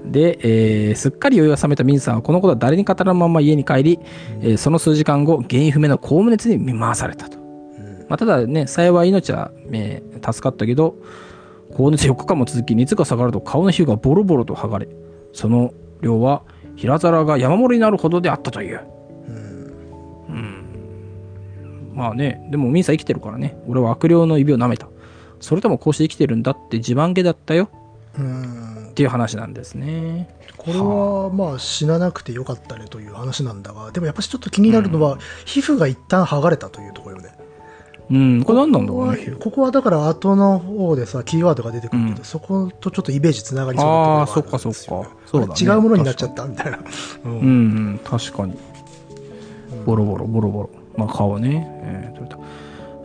S1: で、えーすっかり酔いが覚めたミンさんはこのことは誰に語らぬまま家に帰り、えーその数時間後、原因不明の高熱に見舞わされたと。まあ、ただね、幸い命は、えー助かったけど、高熱4日間も続き、熱が下がると顔の皮膚がボロボロと剥がれ、その量は平皿が山盛りになるほどであったという。うん。まあね、でもミンさん生きてるからね、俺は悪霊の指を舐めた。それともこうして生きてるんだって自慢げだったよ
S2: うん。
S1: っていう話なんですね。
S2: これはまあ死ななくてよかったねという話なんだが、でもやっぱりちょっと気になるのは、皮膚が一旦剥がれたというところよね。
S1: うん、これ何なんだろう
S2: ここは
S1: ね。
S2: ここはだから後の方でさ、キーワードが出てくるけど、
S1: うん
S2: そことちょっとイメージつながりそうなところがあるんですよ、
S1: あーそっかそっかそうだね
S2: 違うものになっちゃったみたいな。うん
S1: うん、うん、確かに。ボロボロ、ボロボロ。まあ、顔ね。えー、取れた。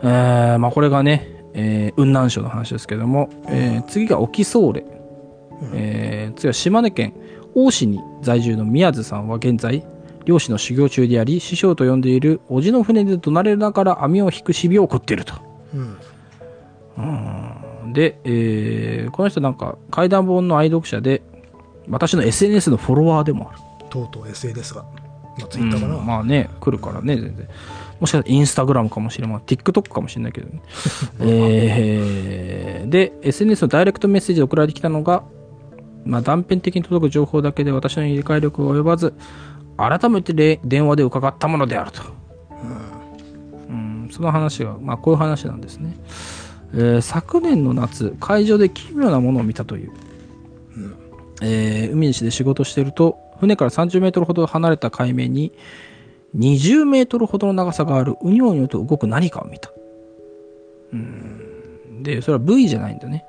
S1: えー、まあ、これがね、えー、雲南省の話ですけども、えー、次が沖ソーレ。えー、次は島根県大市に在住の宮津さんは現在、漁師の修行中であり、師匠と呼んでいる叔父の船で怒鳴れながら網を引く死病を起こっていると。
S2: うん
S1: で、えーこの人なんか怪談本の愛読者で、私の SNS のフォロワーでもある。
S2: とうとう SNS が、まあ、ツイッターかな。
S1: うんまあね、来るからね、全然。もしかしたらインスタグラムかもしれない。TikTok かもしれないけどね。えーで、SNS のダイレクトメッセージで送られてきたのが、まあ断片的に届く情報だけで私の理解力が及ばず、改めて電話で伺ったものであると。うん、その話が、まあこういう話なんですね。えー昨年の夏、海上で奇妙なものを見たという。えー海西で仕事していると、船から30メートルほど離れた海面に、20メートルほどの長さがあるうにょうにょと動く何かを見た。うん。で、それは V じゃないんだね。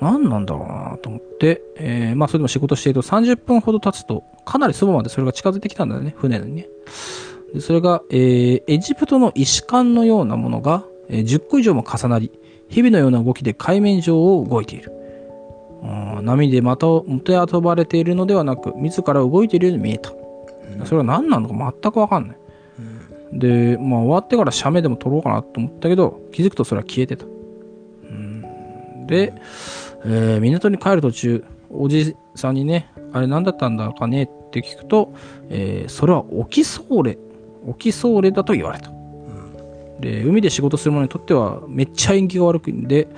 S1: 何なんだろうなと思って、えーまあそれでも仕事していると30分ほど経つと、かなりそばまでそれが近づいてきたんだよね、船にね。でそれが、えーエジプトの石棺のようなものが、えー10個以上も重なり、日々のような動きで海面上を動いている。うん波でまたもてあそばれているのではなく、自ら動いているように見えた。それは何なのか全くわかんない。で、まあ終わってから写メでも撮ろうかなと思ったけど、気づくとそれは消えてた。うんで、えー港に帰る途中、おじさんにね、あれ何だったんだかねって聞くと、えーそれは沖ソーレ、沖ソーレだと言われた。で、海で仕事する者にとってはめっちゃ縁起が悪くんで、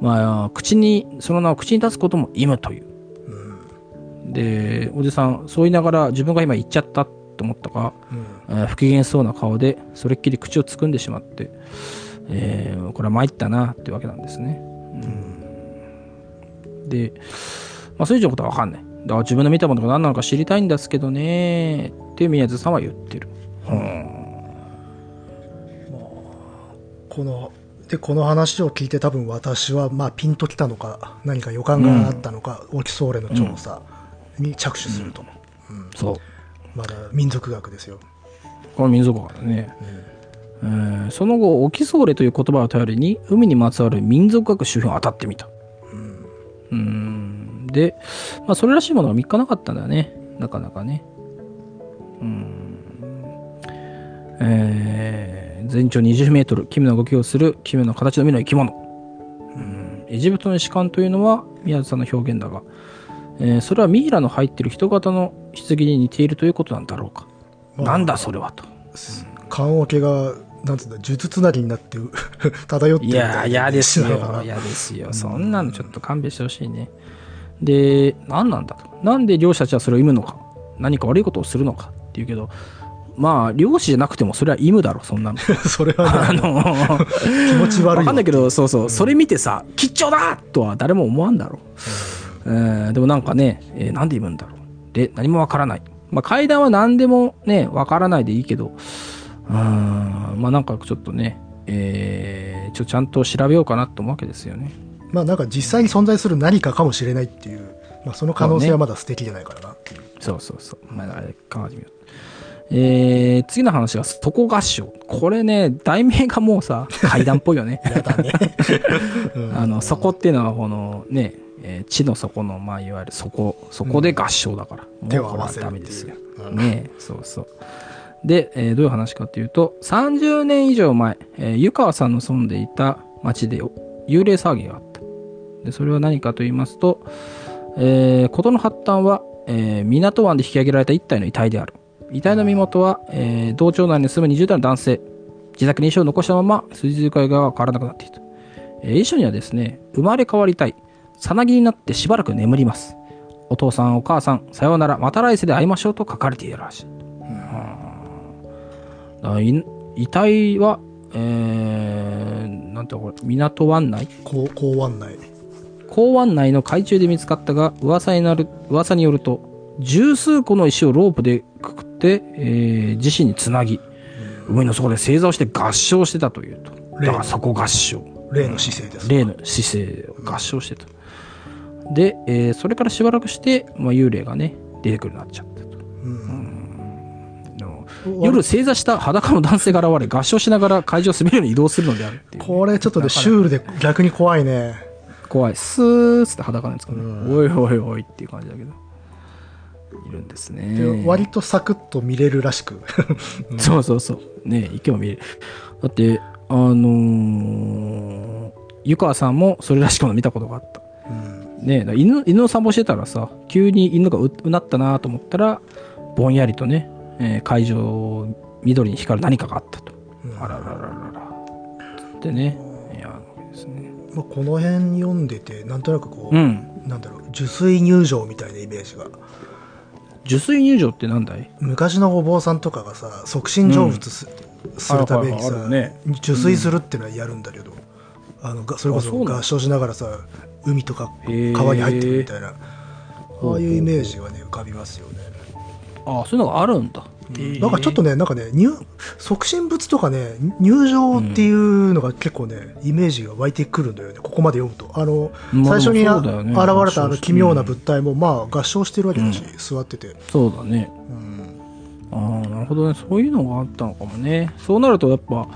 S1: まあ、口に、その名を口に出すことも意味という。で、おじさん、そう言いながら自分が今言っちゃったと思ったが、
S2: うん
S1: えー不機嫌そうな顔でそれっきり口をつくんでしまって、えーこれは参ったなってわけなんですね。うんで、まあ、それ以上のことは分かんない。だから自分の見たものが何なのか知りたいんですけどねって宮津さんは言ってる。うん
S2: このでこの話を聞いて多分私はまあピンときたのか何か予感があったのか、オキソーレの調査に着手すると、うん
S1: そう。
S2: まだ民族学ですよ、
S1: この民族学だね。えーその後、オキソーレという言葉を頼りに海にまつわる民族学周辺を当たってみた。うーん。で、まあ、それらしいものが3日なかったんだよね。なかなかね。うーん。えー全長20メートル、奇妙な動きをする奇妙な形の目の生き物。うんエジプトの士官というのは宮津さんの表現だが、えーそれはミイラの入っている人型の棺に似ているということなんだろうか。
S2: まあ
S1: なんだそれはと。
S2: 棺桶がなんつうんだ呪術つなぎになってう 漂ってる
S1: いやー、嫌ですよ嫌ですよ。そんなのちょっと勘弁してほしいね。で、何なんだ？と。なんで漁師たちはそれを忌むのか？何か悪いことをするのか？っていうけど、まあ、漁師じゃなくてもそれは忌むだろ、そんなの。
S2: それは
S1: あ
S2: ね
S1: のー、
S2: 気持ち悪い
S1: わかんないけど、そうそう、それ見てさ、吉兆だとは誰も思わんだろう。えーでもなんかね、えーなんで言うんだろう。で、何もわからない。まあ、階段は何でもね、わからないでいいけど、うーん、まあなんかちょっとね、えーちょちゃんと調べようかなと思うわけですよね。
S2: まあなんか実際に存在する何かかもしれないっていう、まあ、その可能性はまだ素敵じゃないからなっていう
S1: そうそうそう。まあ、あれ考えてみよう。えー、次の話が、床合唱。これね、題名がもうさ、階段っぽいよね。あの、底っていうのは、このね、えー地の底の、まあ、いわゆる底、底で合唱だから。
S2: 手を
S1: もうこれは
S2: 合わせる
S1: ダメですよ。
S2: うん
S1: ねそうそう。で、えーどういう話かというと、30年以上前、えー湯川さんの住んでいた町で幽霊騒ぎがあった。で、それは何かと言いますと、えー事の発端は、えー港湾で引き上げられた一体の遺体である。遺体の身元は、えー同町内に住む20代の男性。自宅に遺書を残したまま、数日間が変わらなくなっていた。えー遺書にはですね、生まれ変わりたい。さなぎになってしばらく眠ります。お父さん、お母さん、さようなら、また来世で会いましょうと書かれているらしい。だからい遺体は、えー、なんてこれ、港湾内？
S2: 港湾内
S1: 港湾内の海中で見つかったが、噂になる、噂によると、十数個の石をロープでくくって、えー自身につなぎ、海の底で正座をして合唱してたというと。だからそこ合唱。
S2: 例の姿勢です
S1: 例の姿勢を合唱してた。で、えーそれからしばらくして、まあ、幽霊がね、出てくるようになっちゃったと。でも夜正座した裸の男性が現れ合唱しながら会場を滑るように移動するのであるっていう
S2: これちょっとねシュールで逆に怖いね。
S1: 怖い。スーッつって裸なんですかね、おいおいおいっていう感じだけど。いるんです
S2: で
S1: ね
S2: 割とサクッと見れるらしく。
S1: そうそうそう。ね池も見れる。だってあのー湯川さんもそれらしきもの見たことがあった。
S2: うん。
S1: ねだから犬犬の散歩してたらさ急に犬がううなったなと思ったらぼんやりとね、えー会場緑に光る何かがあったと、
S2: うん。
S1: あららららら。でねいやですね。
S2: まあ、この辺読んでてなんとなくこう、
S1: うん。
S2: なんだろう受水入場みたいなイメージが。
S1: 受水入場ってなんだい？
S2: 昔のお坊さんとかがさ促進成仏す,、するために
S1: はいはい
S2: さ、
S1: ね。
S2: 受水するってのはやるんだけど、あのがそれこ
S1: あそ
S2: 合唱しながらさ海とか川に入ってるみたいな、ああいうイメージがね浮かびますよね、
S1: ああそういうのがあるんだ、
S2: なんかちょっとねなんかね入促進物とかね入場っていうのが結構ね、イメージが湧いてくるんだよね。ここまで読むと。あの、
S1: まあ
S2: 最初に現れたあの奇妙な物体も、まあ合唱してるわけだし、座ってて、
S1: そうだね。
S2: うん。
S1: ああなるほどね。そういうのがあったのかもね。そうなるとやっぱ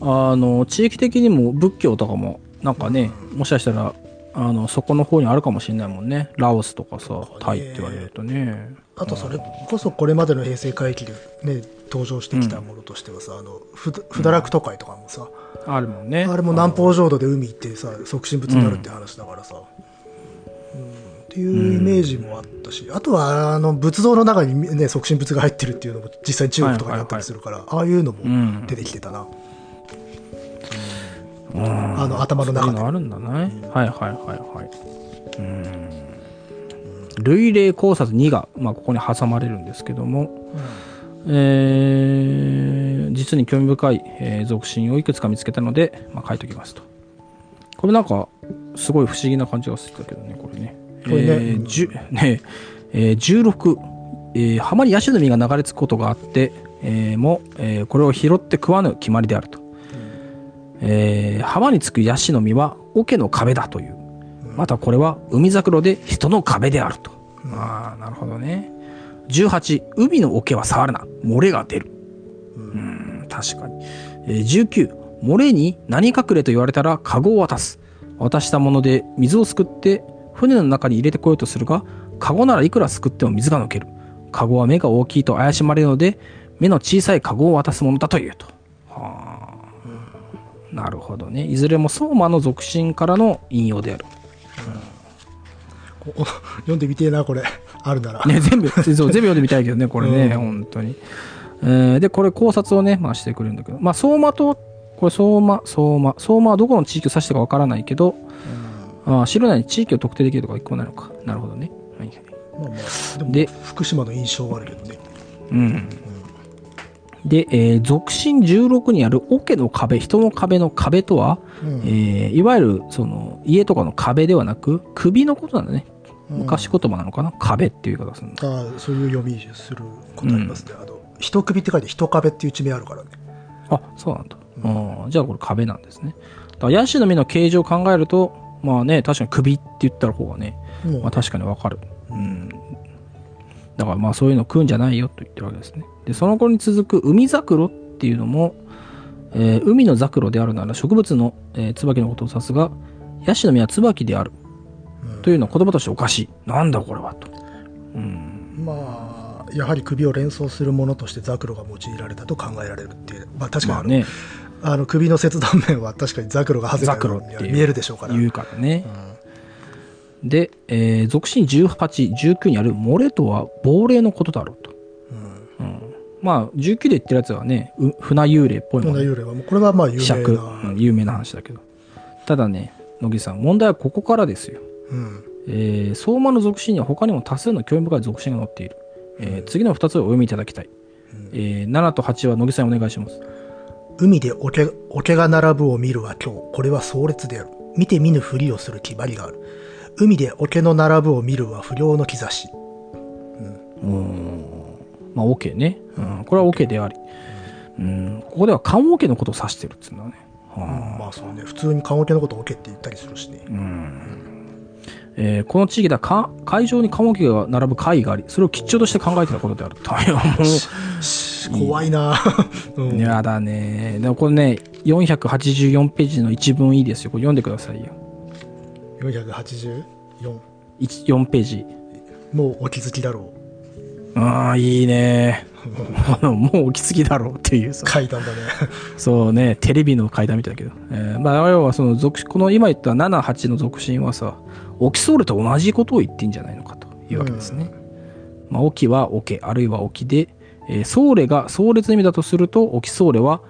S1: あの地域的にも仏教とかもなんかね、もしかしたらあのそこの方にあるかもしれないもんね。ラオスとかさタイって言われるとね。
S2: あとそれこそこれまでの平成回帰でね登場してきたものとしてはさ、あのふふだらく都会とかもさ、
S1: あるもんね。
S2: あれも南方浄土で海行ってさ促進物になるって話だからさ、うん。っていうイメージもあったし、あとはあの仏像の中に、ね、促進物が入ってるっていうのも実際に中国とかにあったりするから、ああいうのも
S1: ん。
S2: 出てきてたな、
S1: うん
S2: あの頭の中で。
S1: そういうのあるんだね、はいはいはいはい。うん。類例考察2が、まあ、ここに挟まれるんですけども、えー実に興味深い、えー俗信をいくつか見つけたので、まあ、書いておきますと。これなんか、すごい不思議な感じがするんだけどね、これね。
S2: これね。
S1: えーじゅねえー16、えー浜にヤシの実が流れ着くことがあって、えーも、えーこれを拾って食わぬ決まりであると。えー浜につくヤシの実は桶の壁だという。またこれは海桜で人の壁であると。ああ、なるほどね。18、海の桶は触るな。漏れが出る。うん、確かに。えー19、漏れに何隠れと言われたらカゴを渡す。渡したもので水をすくって船の中に入れてこようとするが、カゴならいくらすくっても水が抜ける。カゴは目が大きいと怪しまれるので、目の小さいカゴを渡すものだというと。はあ、なるほどね。いずれも相馬の俗信からの引用である。
S2: ここ読んでみてえな、これ。あるなら。
S1: ね、全部、そう全部読んでみたいけどね、これね、
S2: うん
S1: 本当に。えーで、これ考察をね、まあしてくれるんだけど、まあ、相馬と、これ相馬、相馬、相馬はどこの地域を指してるかわからないけど、ああ城内に地域を特定できるとか一個ないのか。なるほどね。はいはい。
S2: まあまあ、でも
S1: で
S2: 福島の印象はあるけどね。
S1: うん。で、えー俗信16にある桶の壁、人の壁の壁とは、
S2: うん
S1: えーいわゆる、その、家とかの壁ではなく、首のことなんだね。
S2: うん
S1: 昔言葉なのかな、壁っていう言い方するの。
S2: ああそういう読みすることありますね。あの、人首って書いて人壁っていう地名あるからね。
S1: あ、そうなんだ。うん、じゃあこれ壁なんですね。だからヤシの実の形状を考えると、まあね、確かに首って言った方がね、
S2: もう
S1: まあ確かにわかる。うん。だからまあそういうの食うんじゃないよと言ってるわけですね。で、その頃に続く海桜っていうのも、えー海の桜であるなら植物の、えー椿のことを指すが、ヤシの実は椿である。というのは言葉としておかしい。なんだこれはと。うん。
S2: まあ、やはり首を連想するものとしてザクロが用いられたと考えられるっていう。まあ確かにあ
S1: ね、
S2: あの首の切断面は確かにザクロが外れたように見えるでしょうから。
S1: 言うからね。で、えー俗信18、19にある漏れとは亡霊のことだろうと。うんまあ、19で言ってるやつはね、う船幽霊っぽいもんね。
S2: 幽霊はもうこれはまあ有名
S1: 尺、
S2: な。
S1: うん有名な話だけど。ただね、野木さん、問題はここからですよ。
S2: うん。
S1: えー相馬の俗信には他にも多数の興味深い俗信が載っている。えー次の2つをお読みいただきたい。えー7と8は野木さんお願いします。
S2: 海で桶桶が並ぶを見るは今日、これは壮烈である。見て見ぬふりをする決まりがある。海で桶の並ぶを見るは不良の兆し。
S1: まあ、OK ね。うん、これは OK であり。うん、ここでは棺桶のことを指してるっていうんだね。はあ
S2: まあそうね、普通に棺桶のことを桶って言ったりするしね。
S1: えーこの地域ではか海上に棺桶が並ぶ海があり、それを吉兆として考えてたことである。大変も
S2: し怖いなう
S1: う、
S2: ん。
S1: やだね。でもこれね、484ページの一文いいですよ。これ読んでくださいよ。
S2: 484。
S1: 4ページ。
S2: もうお気づきだろう。
S1: ああ、いいね。あのもうお気づきだろうっていうさ。
S2: 階段だね。
S1: そうね、テレビの階段みたいだけど。えーまあ、要はその属、この今言った7、8の属神はさ、起きそうれと同じことを言ってんじゃないのかというわけですね。まあ、起きは起け、あるいは起きで、えー、壮烈が壮烈の意味だとすると、起き壮烈は、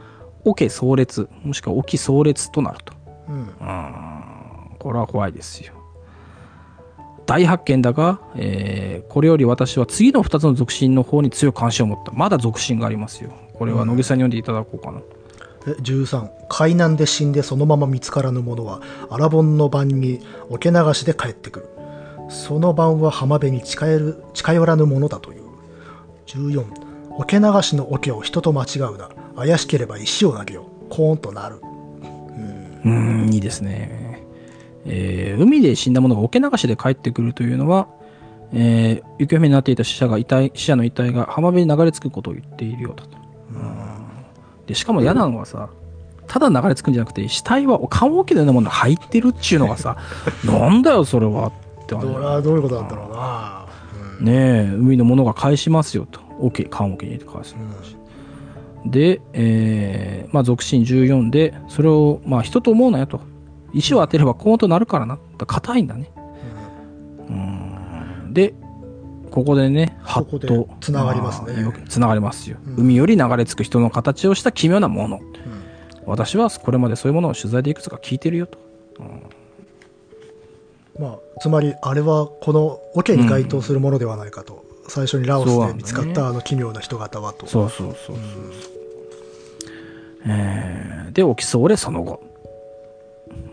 S1: 起け壮烈、もしくは起き壮烈となると。
S2: うん。
S1: これは怖いですよ。大発見だが、えーこれより私は次の2つの属神の方に強い関心を持った。まだ属神がありますよ。これは野木さんに読んでいただこうかな。
S2: え13海難で死んでそのまま見つからぬ者は荒盆の晩に桶流しで帰ってくる。その晩は浜辺に近寄る近寄らぬものだという。14桶流しの桶を人と間違うな。怪しければ石を投げよう。コーンとなる。
S1: うーん、いいですね。えー海で死んだ者が桶流しで帰ってくるというのは、えー行方不明になっていた死者が遺体死者の遺体が浜辺に流れ着くことを言っているようだと。でしかも嫌なのはさ、ただ流れ着くんじゃなくて、死体は棺桶のようなものが入ってるっちゅうのがさ、なんだよ、それはって
S2: どどういうことなんだろうな、
S1: ねえ、海のものが返しますよと。桶、棺桶に入れて返す。で、えーまあ、属神14で、それを、まあ、人と思うなよと。石を当てれば高音となるからな。硬いんだね。うんで、ここでね、はっ
S2: ここで
S1: と。
S2: 繋がりますね
S1: あーよく繋がりますよ、
S2: うん
S1: 海より流れ着く人の形をした奇妙なもの。私はこれまでそういうものを取材でいくつか聞いてるよと。
S2: まあ、つまりあれはこの桶に該当するものではないかと、最初にラオスで見つかったあの奇妙な人型はと。
S1: そうそうそうそう、えーでオキソーレその後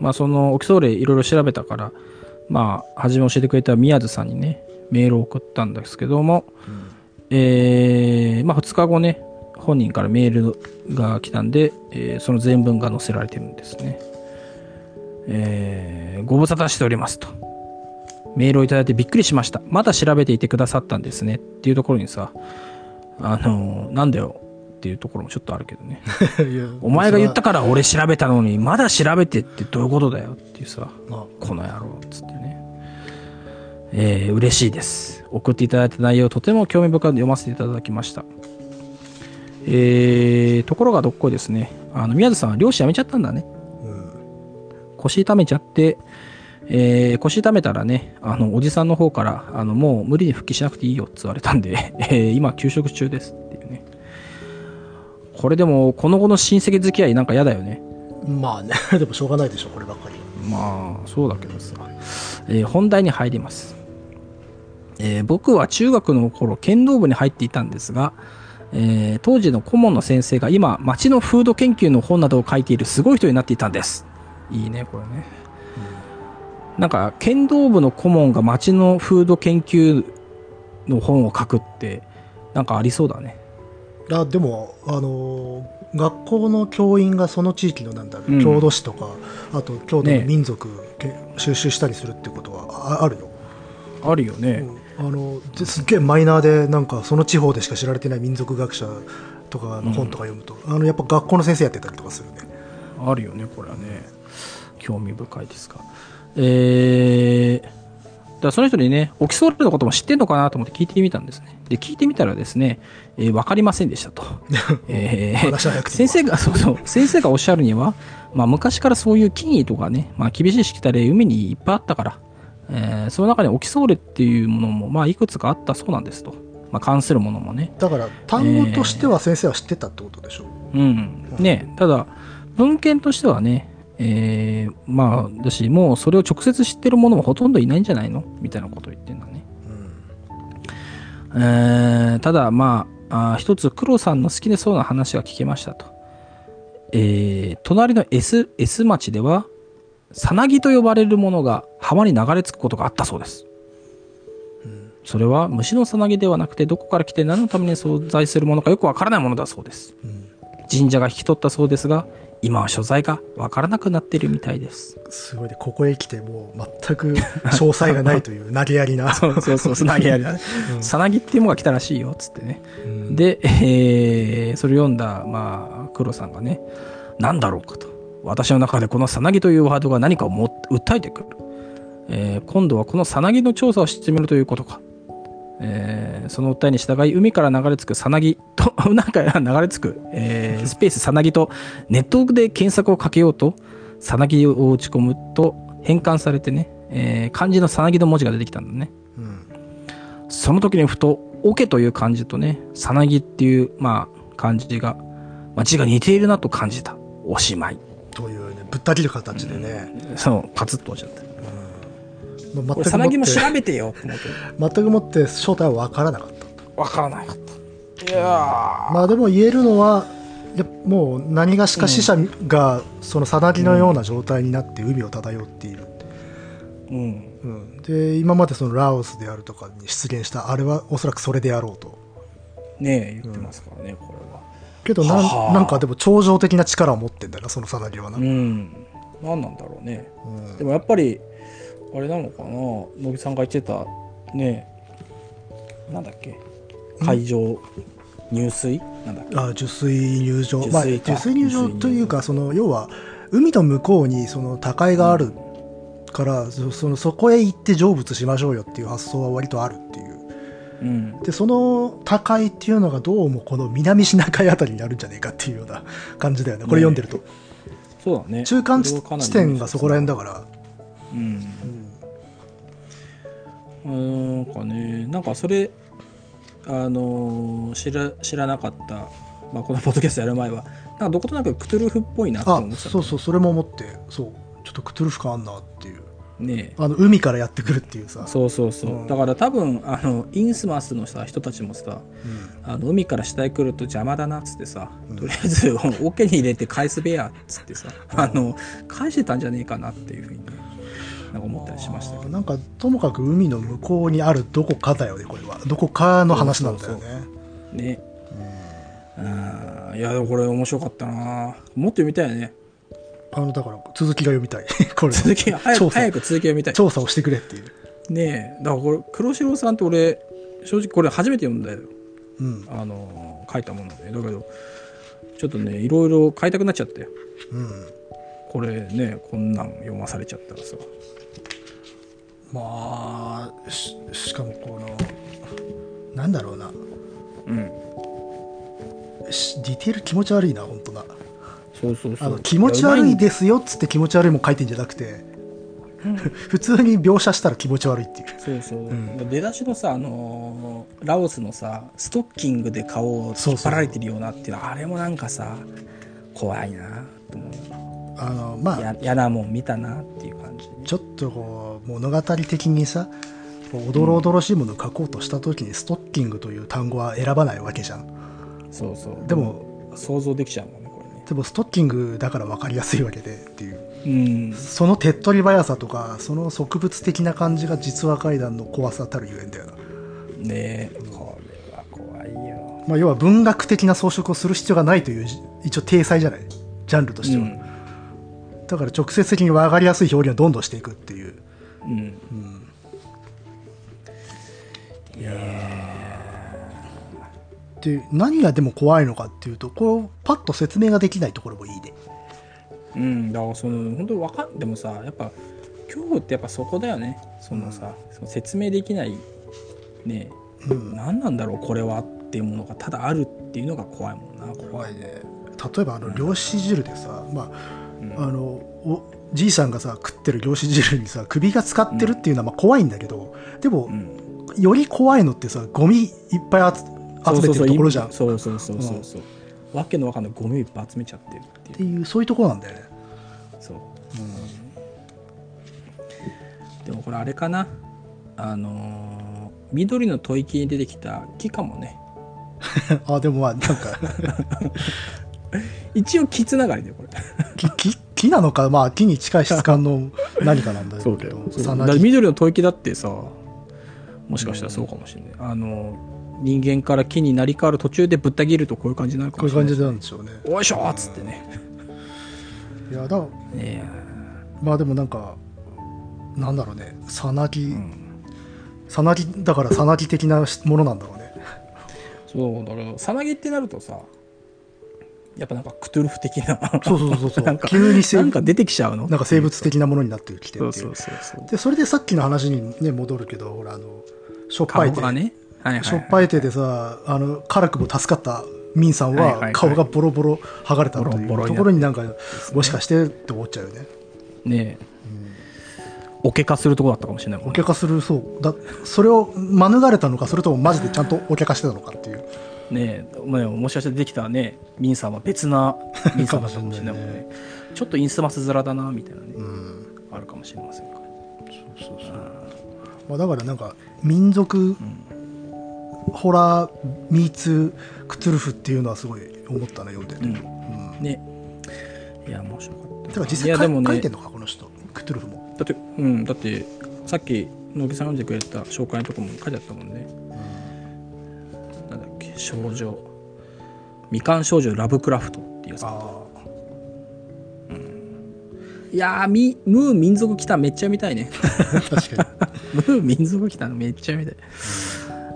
S1: まあそのオキソーレいろいろ調べたからまあ初め教えてくれた宮津さんにねメールを送ったんですけども、えーまあ2日後ね本人からメールが来たんで、えーその全文が載せられてるんですね。えーご無沙汰しておりますと。メールをいただいてびっくりしました。まだ調べていてくださったんですねっていうところにさあのなんだよっていうところもちょっとあるけどね。お前が言ったから俺調べたのにまだ調べてってどういうことだよっていうさ
S2: ま
S1: この野郎っつってね。えー嬉しいです。送っていただいた内容とても興味深く読ませていただきました。えーところがどっこいですね。あの宮津さんは漁師辞めちゃったんだね。
S2: あうん。
S1: 腰痛めちゃって、えー腰痛めたらね、あの、おじさんの方から、あの、もう無理に復帰しなくていいよって言われたんで、えー今休職中です。これでも、この後の親戚付き合いなんか嫌だよね。
S2: まあね、でもしょうがないでしょ、こればっかり。
S1: まあ、そうだけどさ。えー本題に入ります。えー僕は中学の頃、剣道部に入っていたんですが、えー当時の顧問の先生が今、町の風土研究の本などを書いているすごい人になっていたんです。いいね、これね。なんか、剣道部の顧問が町の風土研究の本を書くって、なんかありそうだね。
S2: あでも、あのー学校の教員がその地域のなんだろう、
S1: うん
S2: 郷土史とか、あと郷土の
S1: ね
S2: 民族、け収集したりするってことはああるよ。
S1: あるよね。
S2: うんあのですっげえマイナーでなんかその地方でしか知られてない民族学者とかの本とか読むと、あのやっぱ学校の先生やってたりとかするね
S1: あるよね、これはね。興味深いですか。えー、だその人にね、オキソールのことも知ってんのかなと思って聞いてみたんですね。で、聞いてみたらですね、えー、わかりませんでしたと。えー先生が、そうそう、先生がおっしゃるには、まあ昔からそういう金位とかね、まあ厳しいしきたり海にいっぱいあったから、えーその中にオキソールっていうものも、まあいくつかあったそうなんですと。まあ関するものもね。
S2: だから単語としては先生は知ってたってことでしょ、
S1: うん。ねただ、文献としてはね、えー、まあ、だし、もうそれを直接知ってる者もほとんどいないんじゃないの？みたいなことを言ってんだね。えー、ただ、まあ、あー一つ黒さんの好きでそうな話が聞けましたと。えー、隣の S, S 町では、さなぎと呼ばれるものが浜に流れ着くことがあったそうです。それは虫のさなぎではなくて、どこから来て何のために存在するものかよくわからないものだそうです。
S2: うん
S1: 神社が引き取ったそうですが、今は所在がわからなくなっているみたいです。
S2: すごいねここへ来てもう全く 詳細がないという投げやりな
S1: そうそうそう、つなぎやりだね。
S2: うん
S1: さなぎっていうものが来たらしいよ、つってね。
S2: うん
S1: で、えーそれを読んだ、まあ、黒さんがね、何だろうかと。私の中でこのさなぎというワードが何かをも訴えてくる。えー今度はこのさなぎの調査をしてみるということか。えーその訴えに従い、海から流れ着くさなぎと、なんか流れ着く、えースペースさなぎと、ネットで検索をかけようと、さなぎを打ち込むと、変換されてね、えー漢字のさなぎの文字が出てきたんだね。
S2: うん
S1: その時にふと、オケという漢字とね、さなぎっていう、まあ、漢字が、まあ、字が似ているなと感じた。おしまい。
S2: というねぶった切る形でね、
S1: そう、パツッと落ちちゃった。
S2: まあ
S1: これ、さなぎも調
S2: 全
S1: べてよって思っ
S2: 全くもって正体は分からなかった。
S1: わからなかった。いや
S2: まあでも言えるのはやもう何がしか死者がそのさなぎのような状態になって海を漂っている、
S1: ー、うん。
S2: うん、で今までそのラオスであるとかに出現したあれはおそらくそれであろうと。
S1: ねえ、言ってますからね、これは。
S2: けどななんかでも超常的な力を持ってんだよなそのさなぎはな、
S1: うん。何なんだろうね。
S2: うん。
S1: でもやっぱり、あれなのかな、野木さんが言ってた、ねえ、なんだっけ、海上入水？なんだっけ？
S2: あ受水入場。まあ、
S1: 受水か。
S2: 受水入場というかその要は海の向こうにその高海がある。から、そそのそこへ行って成仏しましょうよっていう発想は割とあるっていう。
S1: うん。
S2: でその高いっていうのがどうもこの南シナ海あたりになるんじゃねえかっていうような感じだよね。これ読んでると、
S1: そうだね。
S2: 中間地点がそこら辺だから、
S1: うん。なんかね、なんかそれ、あのー知ら知らなかった、まあ、このポッドキャストやる前は、なんかどことなくクトゥルフっぽいなって
S2: あ
S1: 思ってた。
S2: そうそうそれも思ってそうちょっとクトゥルフ感あんなっていう、
S1: ね
S2: あの海からやってくるっていうさ。
S1: そうそうそう、
S2: うん。
S1: だから多分あのインスマスのさ人たちもさ
S2: うん。
S1: あの海から下へ来ると邪魔だなっつってさ、
S2: うん。
S1: とりあえず桶に入れて返すべやっつってさ、あの返してたんじゃねえかなっていうふうにねなんか思ったりしましたけど。
S2: なんかともかく海の向こうにあるどこかだよねこれは。どこかの話なんだよね。
S1: ね。うん。いやでもこれ面白かったな。もっと読みたいよね。
S2: あのだから続きが読みたい。これ。
S1: 続き早く早く続き読みたい。
S2: 調査をしてくれっていう。
S1: ねえだからこれ黒城さんって俺正直これ初めて読んだよ。
S2: うん。
S1: あの書いたもので。だけどちょっとねいろいろ買いたくなっちゃって。
S2: うん。
S1: これねこんなん読まされちゃったらさ
S2: まあししかもこのなんだろうな。
S1: うん。
S2: しディテール気持ち悪いな本当な。
S1: そうそうそう。
S2: あの気持ち悪い
S1: で
S2: ですよっつって気持ち悪いもん書いてんじゃなくて 普通に描写したら気持ち悪いっていう。
S1: そうそう、
S2: ん。
S1: 出だしのさあのーラオスのさストッキングで顔を引っ張られてるようなっていうのあれもなんかさ怖いなと思
S2: あのまあ
S1: 嫌なもん見たなっていう感じ。
S2: ちょっとこう物語的にさおどろおどろしいものを書こうとした時にストッキングという単語は選ばないわけじゃん。
S1: そうそう。
S2: でも
S1: 想像できちゃうもんねこれね。
S2: でもストッキングだから分かりやすいわけでっていう。
S1: うん。
S2: その手っ取り早さとかその植物的な感じが実話怪談の怖さたるゆえんだよな、
S1: ねえこれは怖いよ。
S2: まあ、要は文学的な装飾をする必要がないという一応体裁じゃない？ジャンルとしては、だから直接的に分かりやすい表現をどんどんしていくっていう、
S1: うん、うん。
S2: うん、で何がでも怖いのかっていうとこうパッと説明ができないところもいいね。
S1: うん、だからその本当にわかんでもさやっぱ恐怖ってやっぱそこだよね。そのさ、その説明できないね。
S2: うん。
S1: 何なんだろうこれはっていうものがただあるっていうのが怖いもんな
S2: 怖いね。例えばあの漁師汁でさ、ま
S1: うん。
S2: ああのおじいさんがさ食ってる漁師汁にさ首が使ってるっていうのはまあ怖いんだけど、でも、
S1: うん。
S2: より怖いのってさゴミいっぱい集集めてるところじゃん。っ
S1: そうそうそうそうそうそうわけのわかんないゴミをいっぱい集めちゃってるっていう。
S2: ていうそういうところなんだよね、
S1: そう。でもこれあれかな。あのー緑の吐息に出てきた木かもね。
S2: あでもまあなんか
S1: 一応木つながりだよこれ。
S2: 木木木なのかまあ木に近い質感の何かなんだけど
S1: そう。だから緑の吐息だってさもしかしたらそうかもしれない、あの人間から木になり変わる途中でぶった切るとこういう感じになるか
S2: こういう
S1: もしれない
S2: 感じなんでしょうね。
S1: おいしょーっつってね。
S2: いやだ
S1: ね
S2: まあでもなんかなんだろうね。さなぎ、さなぎだからさなぎ的なものなんだろうね。
S1: そうだからさなぎってなるとさやっぱなんかクトゥルフ的な。
S2: そうそうそうそう。
S1: なんか
S2: 急に生
S1: なんか出てきちゃうの？
S2: なんか生物的なものになってきて
S1: そう
S2: っていう。
S1: そうそうそう
S2: でそれでさっきの話にね戻るけどほらあのしょっぱい手、
S1: 顔がね。はいはい、はい、
S2: しょっぱい手でさあの辛くも助かったミンさん
S1: は
S2: 顔がボロボロ剥がれたという。ところになんかもしかしてって思っちゃうよね。
S1: ねえ。おけかするとこだったかもしれないね。
S2: おけかするそう。だそれを免れたのかそれともマジでちゃんとおけかしてたのかっていう
S1: ねえまあもしかしてできたねミンさんは別な ミンさんかもしれないもんね。ちょっとインスマス面だなみたいなね、
S2: うん。
S1: あるかもしれませんか。ら
S2: そうそうまあ、だからなんか民族ホラーミーツクトゥルフっていうのはすごい思ったな読んでて、
S1: うん。
S2: うん。
S1: ね。いや面白かった
S2: てか実際か
S1: いやでもね。
S2: 書いてんのかこの人。クトゥルフも、
S1: だってうん。だってさっき野木さん読んでくれた紹介のとこも書いてあったもんね少女。みかん少女ラブクラフトっていうやつ。
S2: あ
S1: いやーみムー民族来ためっちゃ見たいね。
S2: あ 確かに。
S1: ムー民族来たのめっちゃ見たい、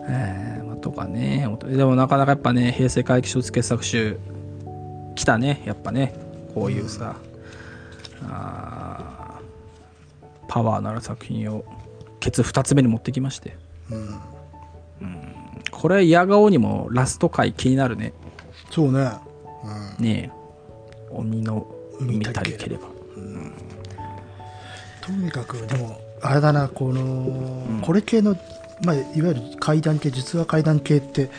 S1: えーまあ、とかね。でもなかなかやっぱね平成回帰小説傑作集来たね。やっぱね。こういうさ、あーパワーのある作品をケツ2つ目に持ってきまして。
S2: うん
S1: これ矢顔にもラスト回気になるね。
S2: そうね、うん、
S1: ねえ。鬼の海たりければ。
S2: とにかくでもあれだなこの、これ系の、まあ、いわゆる怪談系実話怪談系って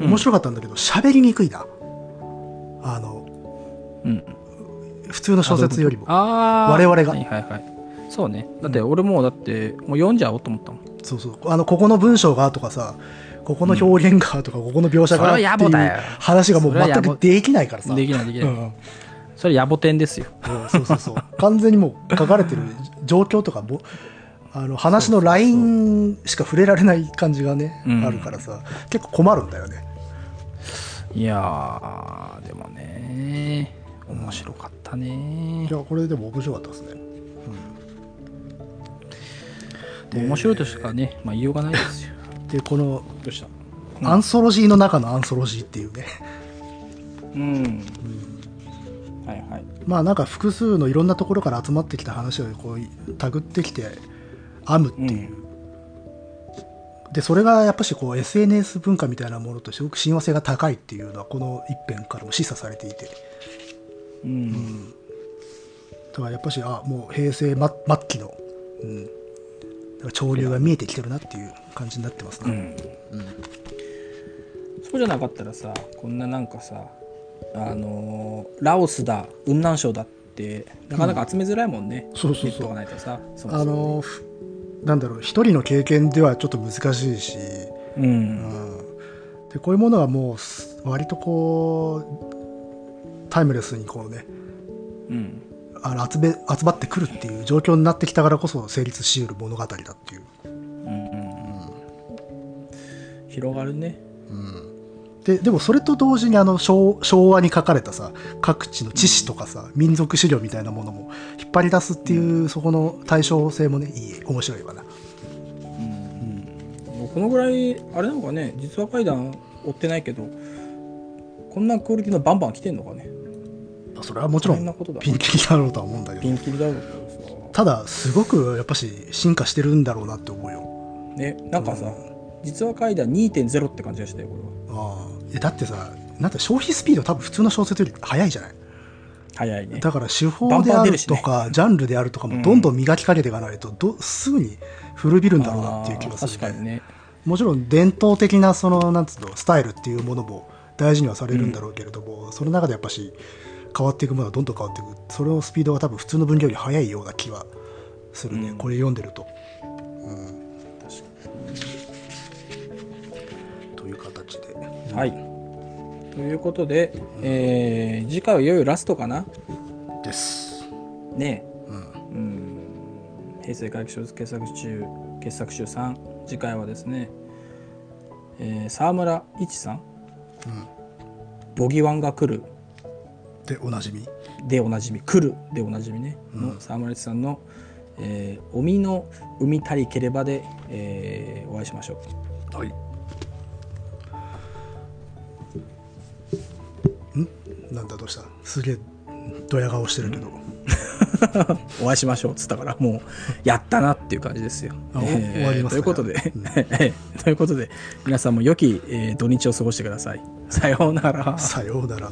S1: うん。
S2: 面白かったんだけど喋、りにくいな。あの
S1: うん。
S2: 普通の小説よりも。
S1: ああ
S2: 我々が。
S1: はいはいはい。そうね。だって俺もうだってもう読んじゃおうと思ったもん。
S2: そうそう。あのここの文章がとかさここの表現がとか、ここの描写がっていう話がもう全くできないからさ。
S1: できないできない、
S2: うん。うん
S1: それ野暮天ですよ。
S2: そうそうそう。完全にもう書かれてる状況とかもあの話のラインしか触れられない感じがね
S1: うん。
S2: あるからさ。結構困るんだよね。
S1: いやーでもね面白かったね。
S2: いやこれでも面白かったですね。
S1: 面白いとしかね、まあ、言いようがないですよ
S2: でこの
S1: どうした？
S2: アンソロジーの中のアンソロジーっていうね。
S1: うん、はいはい。
S2: まあなんか複数のいろんなところから集まってきた話をこうたぐってきて編むっていう、でそれがやっぱしこう SNS 文化みたいなものとすごく親和性が高いっていうのはこの一編からも示唆されていて。
S1: うん、
S2: だからやっぱしあもう平成末末期の、うん、潮流が見えてきてるなっていう感じになってますね、
S1: そうじゃなかったらさこんななんかさあのーラオスだ雲南省だってなかなか集めづらいもんね、
S2: そうそうそう。
S1: ネットがないとさそもそも。
S2: あのふなんだろう一人の経験ではちょっと難しいし、
S1: う
S2: うんん、でこういうものはもうす割とこうタイムレスにこうね
S1: うん
S2: あの集め集まってくるっていう状況になってきたからこそ成立しうる物語だっていう、
S1: うんうん広がるね。
S2: ででもそれと同時にあの昭昭和に書かれたさ各地の知識とかさ、民族資料みたいなものも引っ張り出すっていう、そこの対称性もねいい面白いわな。
S1: このぐらいあれなのかね。実話怪談追ってないけどこんなクオリティのバンバン来てんのかね
S2: それはもちろ
S1: ん
S2: ピンキリだろうとは思うんだけど。ただすごくやっぱし進化してるんだろうなって思うよ。
S1: さねなんかさ、実話怪談2.0って感じがしたよこれは。
S2: ああ。えだってさなんて消費スピード多分普通の小説より速いじゃない？
S1: 早いね。
S2: だから手法である
S1: バン出るしね。
S2: とか、ジャンルであるとかもどんどん磨きかけていかないとどすぐに古びるんだろうなっていう気がする、
S1: あー確かにね。
S2: もちろん伝統的なそのなんつうのスタイルっていうものも大事にはされるんだろうけれども、その中でやっぱし変わっていくものはどんどん変わっていく。それのスピードが多分普通の分量より速いような気はするね、
S1: うん。
S2: これ読んでると。という形で。
S1: はい。ということで、えー次回はいよいよラストかな？
S2: です。
S1: ね。
S2: うん。
S1: うん。平成回帰小説傑作集傑作集3次回はですね、えー沢村一さん、ボギワンが来る
S2: でおなじみ。
S1: でおなじみ来るでおなじみね、の沢村一さんの「えー、おみの海たりければで」えーお会いしましょう
S2: はい。ん？なんだどうした？すげえドヤ顔してるけど。
S1: お会いしましょうっつったからもうやったなっていう感じですよ。
S2: あお終わりますか
S1: ということで、ということで皆さんも良き、えー土日を過ごしてください。さようなら。
S2: さようなら。